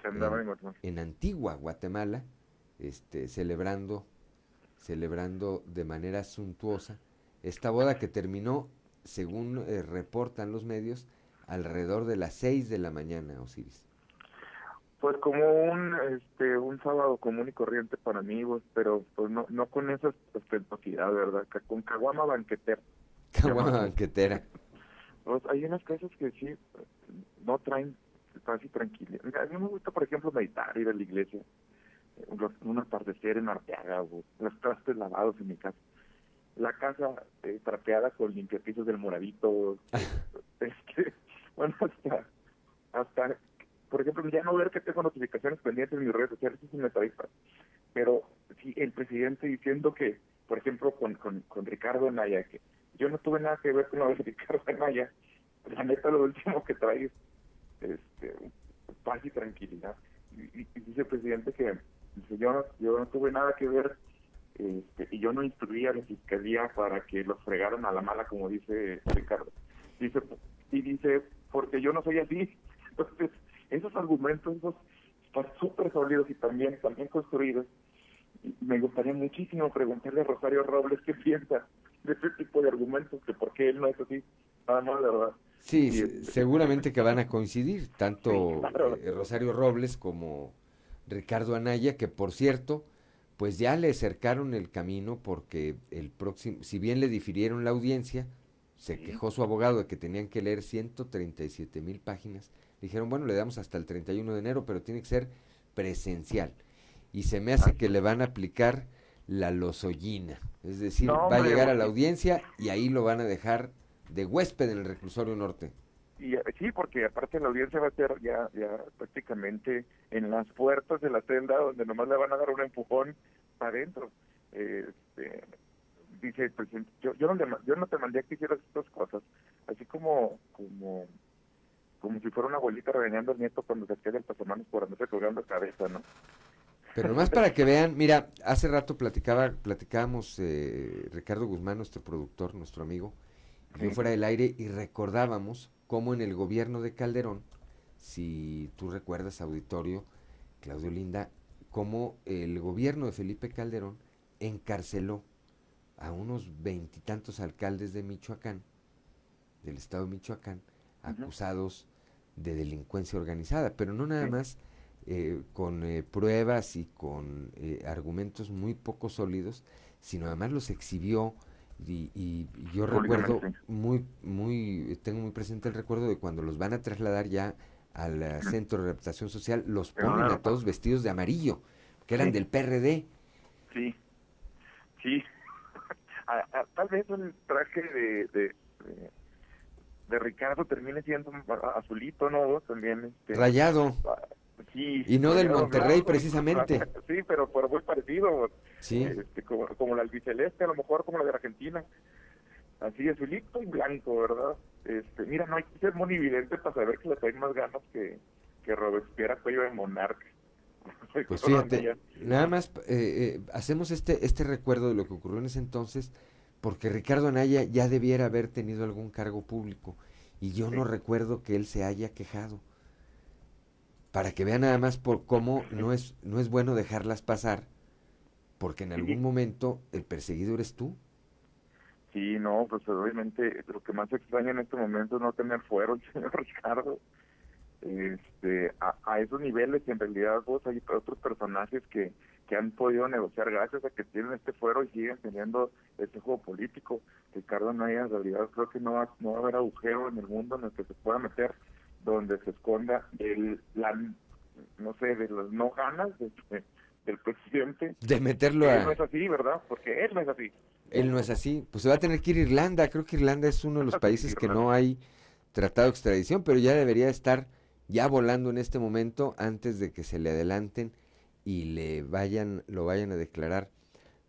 andaban en, en Guatemala. en Antigua, Guatemala, este, celebrando, celebrando de manera suntuosa esta boda que terminó, según eh, reportan los medios, alrededor de las 6 de la mañana, Osiris. Pues como un este un sábado común y corriente para mí, pues, pero pues no no con esa ostentosidad, ¿verdad? Con caguama banquetera. Caguama banquetera. Pues hay unas casas que sí no traen paz y tranquilidad. Mira, A mí me gusta, por ejemplo, meditar, ir a la iglesia, eh, un atardecer en Arteaga, o los trastes lavados en mi casa. La casa eh, trapeada con limpiapisos del moradito. es que, bueno, hasta, hasta, por ejemplo, ya no ver que tengo notificaciones pendientes en mis redes sociales, eso me tarifa. Pero sí, el presidente diciendo que, por ejemplo, con, con, con Ricardo Anaya, que yo no tuve nada que ver con lo de Ricardo Anaya, la neta lo último que trae este, paz y tranquilidad. Y, dice el presidente que dice, yo, no- tuve nada que ver este, y yo no instruí a la fiscalía para que los fregaran a la mala, como dice Ricardo. Dice, y dice, porque yo no soy así. Entonces, esos argumentos esos están súper sólidos y también, también construidos. Y me gustaría muchísimo preguntarle a Rosario Robles qué piensa de este tipo de argumentos, que por qué él no es así. Nada más, de verdad. Sí, Y, este, seguramente que van a coincidir, tanto Sí, claro. eh, Rosario Robles como Ricardo Anaya, que por cierto, pues ya le cercaron el camino porque el próximo, si bien le difirieron la audiencia, se quejó su abogado de que tenían que leer 137 mil páginas. Dijeron, bueno, le damos hasta el 31 de enero, pero tiene que ser presencial. Y se me hace que le van a aplicar la lozollina. Es decir, No, va a llegar a la audiencia y ahí lo van a dejar de huésped en el reclusorio norte. Y eh, sí, porque aparte la audiencia va a ser ya, ya prácticamente en las puertas de la celda donde nomás le van a dar un empujón para adentro. Este, dice el presidente, yo, yo, no le yo no te mandé a que hicieras estas cosas, así como como como si fuera una abuelita regañando al nieto cuando se queda el pasamanos por andarse colgando la cabeza, ¿no? Pero nomás para que vean, mira, hace rato platicaba, platicábamos eh, Ricardo Guzmán, nuestro productor, nuestro amigo, yo fuera del aire y recordábamos cómo en el gobierno de Calderón, si tú recuerdas, auditorio, Claudio Linda, cómo el gobierno de Felipe Calderón encarceló a unos veintitantos alcaldes de Michoacán, del estado de Michoacán, acusados de delincuencia organizada, pero no nada más eh, con eh, pruebas y con eh, argumentos muy poco sólidos, sino además los exhibió y, y yo recuerdo muy, muy, tengo muy presente el recuerdo de cuando los van a trasladar ya al eh, centro de readaptación social, los ponen a todos vestidos de amarillo, que eran Sí. del PRD. Sí, sí. A- a- tal vez el traje de, de, de, de Ricardo termine siendo azulito, ¿no? También. Este, Rayado. Sí. Y no del Monterrey, precisamente. Sí, pero, pero muy parecido. Sí. Este, como, como la albiceleste, a lo mejor como la de Argentina. Así, azulito y blanco, ¿verdad? Este, mira, no hay que ser monividente para saber que le traen más ganas que, que Robespierre a cuello de monarca. Pues fíjate, nada más eh, eh, hacemos este, este recuerdo de lo que ocurrió en ese entonces, porque Ricardo Anaya ya debiera haber tenido algún cargo público y yo no recuerdo que él se haya quejado. Para que vean nada más por cómo no es, no es bueno dejarlas pasar, porque en algún momento el perseguido eres tú. Sí, no, pues obviamente lo que más extraña en este momento es no tener fuero, señor Ricardo. Este, a, a esos niveles, en realidad, vos hay otros personajes que, que han podido negociar gracias a que tienen este fuero y siguen teniendo este juego político. Ricardo Anaya, en realidad, creo que no va, no va a haber agujero en el mundo en el que se pueda meter donde se esconda el, la, no sé, de las no ganas de- de- del presidente. De meterlo Él a- no es así, ¿verdad? Porque él no es así. Él no es así. Pues se va a tener que ir a Irlanda. Creo que Irlanda es uno de los países que no hay tratado de extradición, pero ya debería estar ya volando en este momento antes de que se le adelanten y le vayan, lo vayan a declarar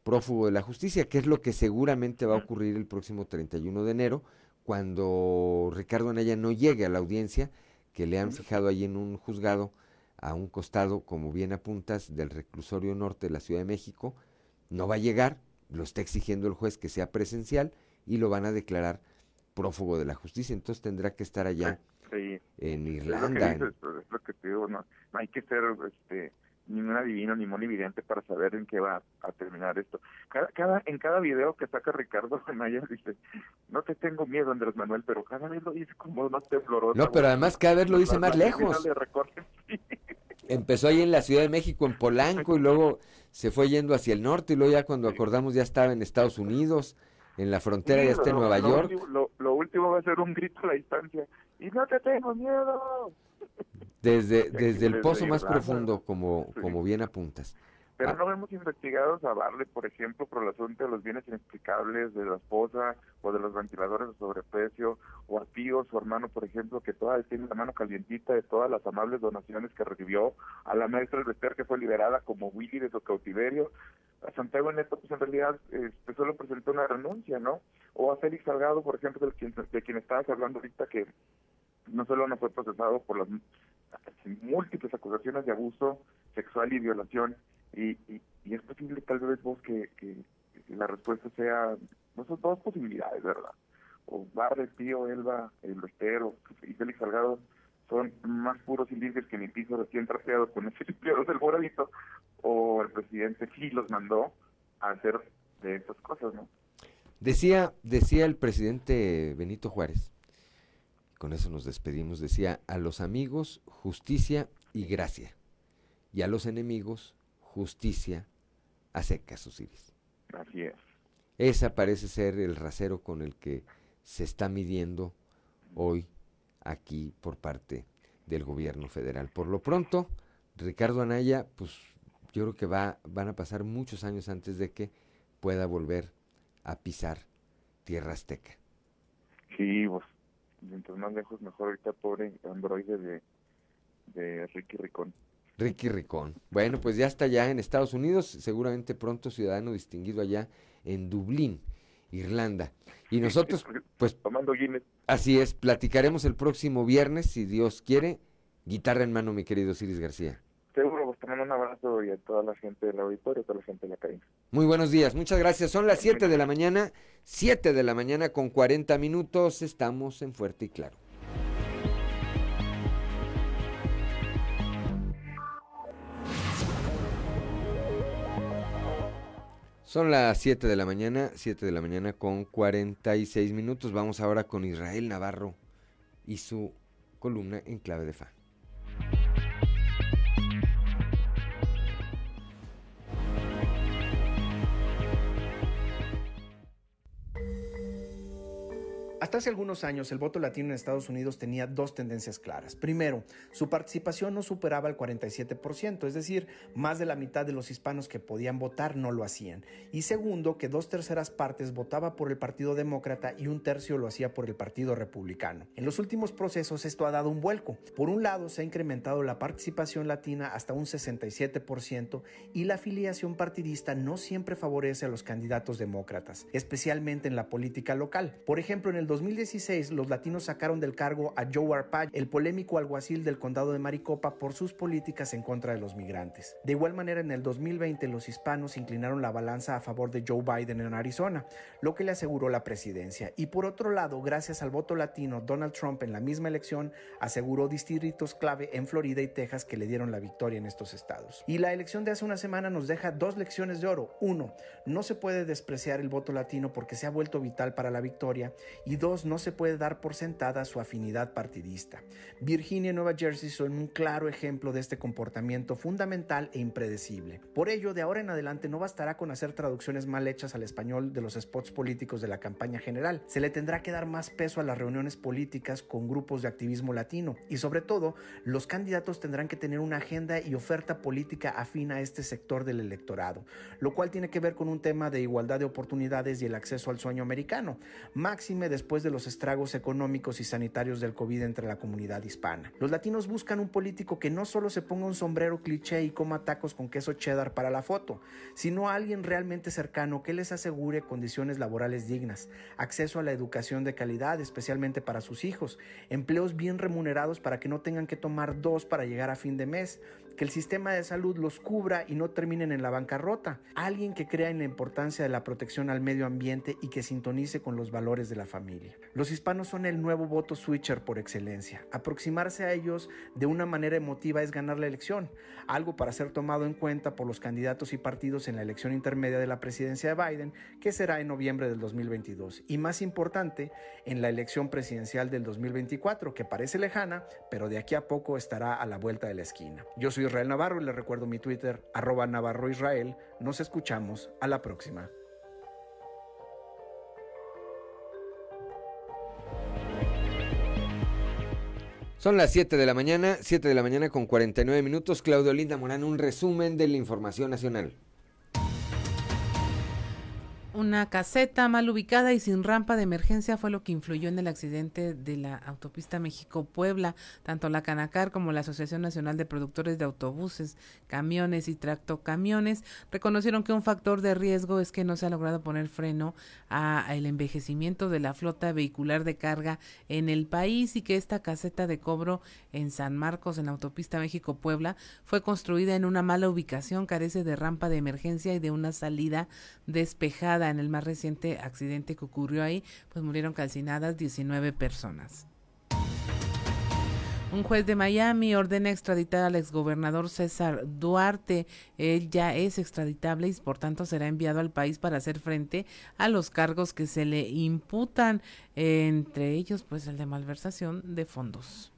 prófugo de la justicia, que es lo que seguramente va a ocurrir el próximo 31 de enero, cuando Ricardo Anaya no llegue a la audiencia que le han fijado ahí en un juzgado a un costado, como bien apuntas, del reclusorio norte de la Ciudad de México, no va a llegar, lo está exigiendo el juez que sea presencial y lo van a declarar prófugo de la justicia, entonces tendrá que estar allá Sí. en Es lo que Irlanda. dices, es lo que te digo, no, no hay que ser este, ni un adivino ni un evidente para saber en qué va a terminar esto. Cada, cada, en cada video que saca Ricardo Anaya dice, no te tengo miedo, Andrés Manuel, pero cada vez lo dice como más tembloroso. No, pero además cada vez lo dice más lejos. Empezó ahí en la Ciudad de México, en Polanco, y luego se fue yendo hacia el norte, y luego ya cuando acordamos ya estaba en Estados Unidos, en la frontera ya está en Nueva York. último- Lo, lo último va a ser un grito a la distancia. Y no te tengo miedo. Desde, desde el pozo más profundo, como, Sí. como bien apuntas. Pero Ah. no vemos investigados a Barley, por ejemplo, por el asunto de los bienes inexplicables de la esposa o de los ventiladores de sobreprecio, o a Pío, su hermano, por ejemplo, que todavía tiene la mano calientita de todas las amables donaciones que recibió, a la maestra Elvester que fue liberada como Willy de su cautiverio, a Santiago Neto, pues en realidad este, solo presentó una renuncia, ¿no? O a Félix Salgado, por ejemplo, de quien, de quien estabas hablando ahorita, que no solo no fue procesado por las múltiples acusaciones de abuso sexual y violación, y, y, es posible tal vez vos que, la respuesta sea, no son dos posibilidades, ¿verdad? O Barre, Pío, Elba, el Estero y Félix Salgado son más puros y que mi piso recién trapeado con ese limpiador del moralito, o el presidente sí los mandó a hacer de estas cosas, ¿no? Decía, decía el presidente Benito Juárez, con eso nos despedimos, decía, a los amigos justicia y gracia, y a los enemigos justicia a secas, Osiris. Así es. Esa parece ser el rasero con el que se está midiendo hoy aquí por parte del gobierno federal. Por lo pronto, Ricardo Anaya, pues yo creo que va, van a pasar muchos años antes de que pueda volver a pisar tierra azteca. Sí, pues, mientras más lejos mejor ahorita pobre androide de, de Ricky Ricón. Ricky Ricón. Bueno, pues ya está ya en Estados Unidos, seguramente pronto ciudadano distinguido allá en Dublín, Irlanda. Y nosotros, pues, tomando Guinness. Así es, platicaremos el próximo viernes, si Dios quiere. Guitarra en mano, mi querido Ciris García. Pues te mando un abrazo y a toda la gente del auditorio, a toda la gente de la cabina. Muy buenos días, muchas gracias. Son las 7 de la mañana, 7 de la mañana con 40 minutos. Estamos en Fuerte y Claro. Son las 7 de la mañana, 7 de la mañana con 46 minutos. Vamos ahora con Israel Navarro y su columna en clave de fa. Hasta hace algunos años el voto latino en Estados Unidos tenía dos tendencias claras. Primero, su participación no superaba el 47%, es decir, más de la mitad de los hispanos que podían votar no lo hacían. Y segundo, que dos terceras partes votaba por el Partido Demócrata y un tercio lo hacía por el Partido Republicano. En los últimos procesos esto ha dado un vuelco. Por un lado, se ha incrementado la participación latina hasta un 67% y la afiliación partidista no siempre favorece a los candidatos demócratas, especialmente en la política local. Por ejemplo, en el 2016 los latinos sacaron del cargo a Joe Arpaio, el polémico alguacil del condado de Maricopa, por sus políticas en contra de los migrantes. De igual manera, en el 2020 los hispanos inclinaron la balanza a favor de Joe Biden en Arizona, lo que le aseguró la presidencia. Y por otro lado, gracias al voto latino, Donald Trump en la misma elección aseguró distritos clave en Florida y Texas que le dieron la victoria en estos estados. Y la elección de hace una semana nos deja dos lecciones de oro. Uno, no se puede despreciar el voto latino porque se ha vuelto vital para la victoria. Y dos, no se puede dar por sentada su afinidad partidista. Virginia y Nueva Jersey son un claro ejemplo de este comportamiento fundamental e impredecible. Por ello, de ahora en adelante no bastará con hacer traducciones mal hechas al español de los spots políticos de la campaña general. Se le tendrá que dar más peso a las reuniones políticas con grupos de activismo latino. Y sobre todo, los candidatos tendrán que tener una agenda y oferta política afín a este sector del electorado, lo cual tiene que ver con un tema de igualdad de oportunidades y el acceso al sueño americano, máxime después de los estragos económicos y sanitarios del COVID entre la comunidad hispana. Los latinos buscan un político que no solo se ponga un sombrero cliché y coma tacos con queso cheddar para la foto, sino a alguien realmente cercano que les asegure condiciones laborales dignas, acceso a la educación de calidad, especialmente para sus hijos, empleos bien remunerados para que no tengan que tomar dos para llegar a fin de mes, que el sistema de salud los cubra y no terminen en la bancarrota. Alguien que crea en la importancia de la protección al medio ambiente y que sintonice con los valores de la familia. Los hispanos son el nuevo voto switcher por excelencia. Aproximarse a ellos de una manera emotiva es ganar la elección, algo para ser tomado en cuenta por los candidatos y partidos en la elección intermedia de la presidencia de Biden, que será en noviembre del 2022, y más importante, en la elección presidencial del 2024, que parece lejana, pero de aquí a poco estará a la vuelta de la esquina. Yo soy Israel Navarro y les recuerdo mi Twitter, arroba Navarro Israel. Nos escuchamos a la próxima. Son las 7 de la mañana, 7 de la mañana con 49 minutos. Claudio Linda Morán, un resumen de la información nacional. Una caseta mal ubicada y sin rampa de emergencia fue lo que influyó en el accidente de la autopista México-Puebla. Tanto la Canacar como la Asociación Nacional de Productores de Autobuses, Camiones y Tractocamiones reconocieron que un factor de riesgo es que no se ha logrado poner freno al envejecimiento de la flota vehicular de carga en el país y que esta caseta de cobro en San Marcos, en la autopista México-Puebla, fue construida en una mala ubicación, carece de rampa de emergencia y de una salida despejada en el más reciente accidente que ocurrió ahí, pues murieron calcinadas 19 personas. Un juez de Miami ordena extraditar al exgobernador César Duarte. Él ya es extraditable y por tanto será enviado al país para hacer frente a los cargos que se le imputan, entre ellos pues el de malversación de fondos.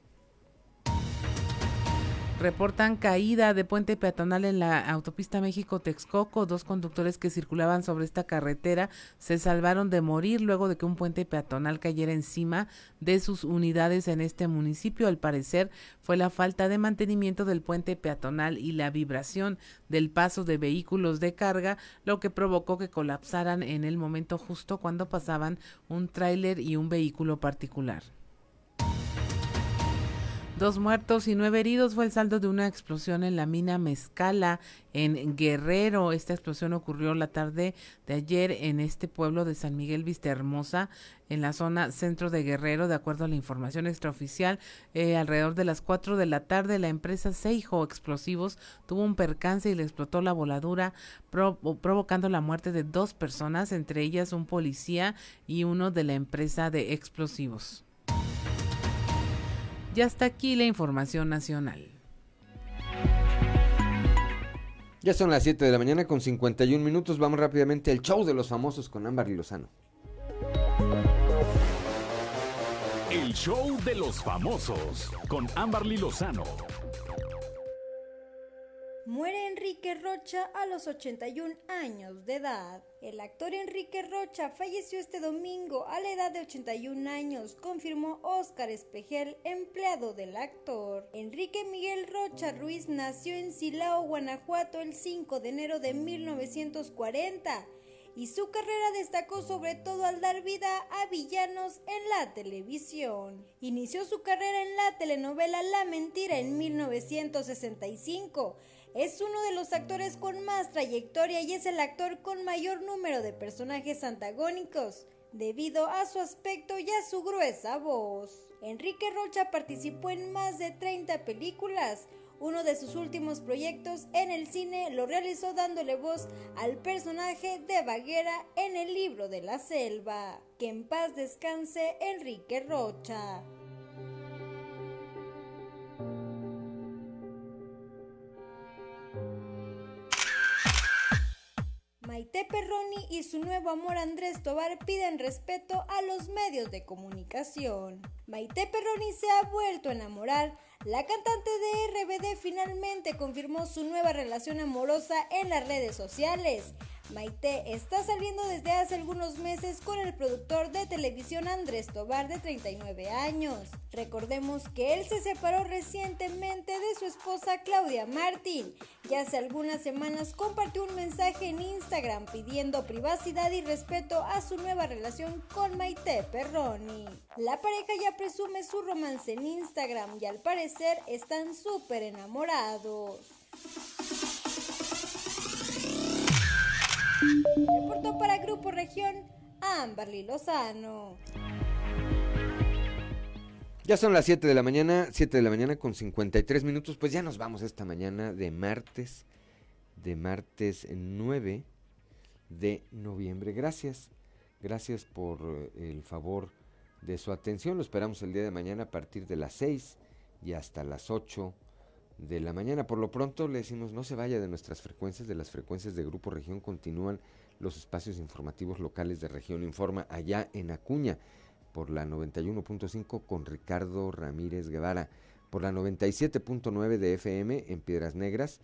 Reportan caída de puente peatonal en la autopista México-Texcoco. Dos conductores que circulaban sobre esta carretera se salvaron de morir luego de que un puente peatonal cayera encima de sus unidades en este municipio. Al parecer fue la falta de mantenimiento del puente peatonal y la vibración del paso de vehículos de carga lo que provocó que colapsaran en el momento justo cuando pasaban un tráiler y un vehículo particular. Dos muertos y nueve heridos fue el saldo de una explosión en la mina Mezcala en Guerrero. Esta explosión ocurrió la tarde de ayer en este pueblo de San Miguel Vista Hermosa, en la zona centro de Guerrero, de acuerdo a la información extraoficial. Eh, alrededor de las cuatro de la tarde, la empresa Seijo Explosivos tuvo un percance y le explotó la voladura, provocando la muerte de dos personas, entre ellas un policía y uno de la empresa de explosivos. Ya está aquí la información nacional. Ya son las 7 de la mañana con 51 minutos. Vamos rápidamente al show de los famosos con Ámbar y Lozano. El show de los famosos con Amberly Lozano. Muere Enrique Rocha a los 81 años de edad. El actor Enrique Rocha falleció este domingo a la edad de 81 años, confirmó Óscar Espejel, empleado del actor. Enrique Miguel Rocha Ruiz nació en Silao, Guanajuato, el 5 de enero de 1940 y su carrera destacó sobre todo al dar vida a villanos en la televisión. Inició su carrera en la telenovela La Mentira en 1965 es uno de los actores con más trayectoria y es el actor con mayor número de personajes antagónicos, debido a su aspecto y a su gruesa voz. Enrique Rocha participó en más de 30 películas. Uno de sus últimos proyectos en el cine lo realizó dándole voz al personaje de Baguera en el libro de la selva. Que en paz descanse Enrique Rocha. Y su nuevo amor Andrés Tobar piden respeto a los medios de comunicación. Maite Perroni se ha vuelto a enamorar. La cantante de RBD finalmente confirmó su nueva relación amorosa en las redes sociales. Maite está saliendo desde hace algunos meses con el productor de televisión Andrés Tobar de 39 años. Recordemos que él se separó recientemente de su esposa Claudia Martín y hace algunas semanas compartió un mensaje en Instagram pidiendo privacidad y respeto a su nueva relación con Maite Perroni. La pareja ya presume su romance en Instagram y al parecer están súper enamorados. Reportó para Grupo Región Amberly Lozano. Ya son las 7 de la mañana, 7 de la mañana con 53 minutos, pues ya nos vamos esta mañana de martes, de martes 9 de noviembre. Gracias, gracias por eh, el favor de su atención. Lo esperamos el día de mañana a partir de las 6 y hasta las 8 de la mañana. Por lo pronto le decimos no se vaya de nuestras frecuencias, de las frecuencias de Grupo Región continúan los espacios informativos locales de Región Informa allá en Acuña por la 91.5 con Ricardo Ramírez Guevara, por la 97.9 de FM en Piedras Negras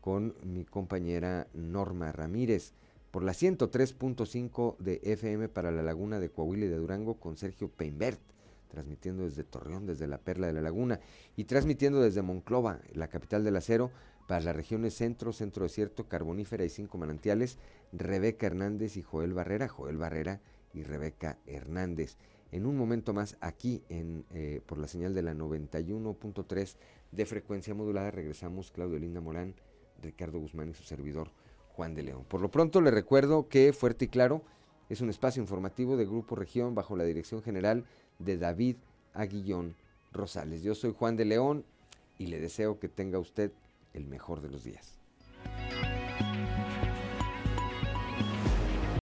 con mi compañera Norma Ramírez, por la 103.5 de FM para la Laguna de Coahuila y de Durango con Sergio Peinbert, transmitiendo desde Torreón, desde la Perla de la Laguna, y transmitiendo desde Monclova, la capital del acero, para las regiones centro, centro desierto, carbonífera y cinco manantiales, Rebeca Hernández y Joel Barrera, Joel Barrera y Rebeca Hernández. En un momento más, aquí en, eh, por la señal de la 91.3 de frecuencia modulada, regresamos Claudio Linda Morán, Ricardo Guzmán y su servidor Juan de León. Por lo pronto le recuerdo que Fuerte y Claro es un espacio informativo de Grupo Región bajo la dirección general de David Aguillón Rosales. Yo soy Juan de León y le deseo que tenga usted el mejor de los días.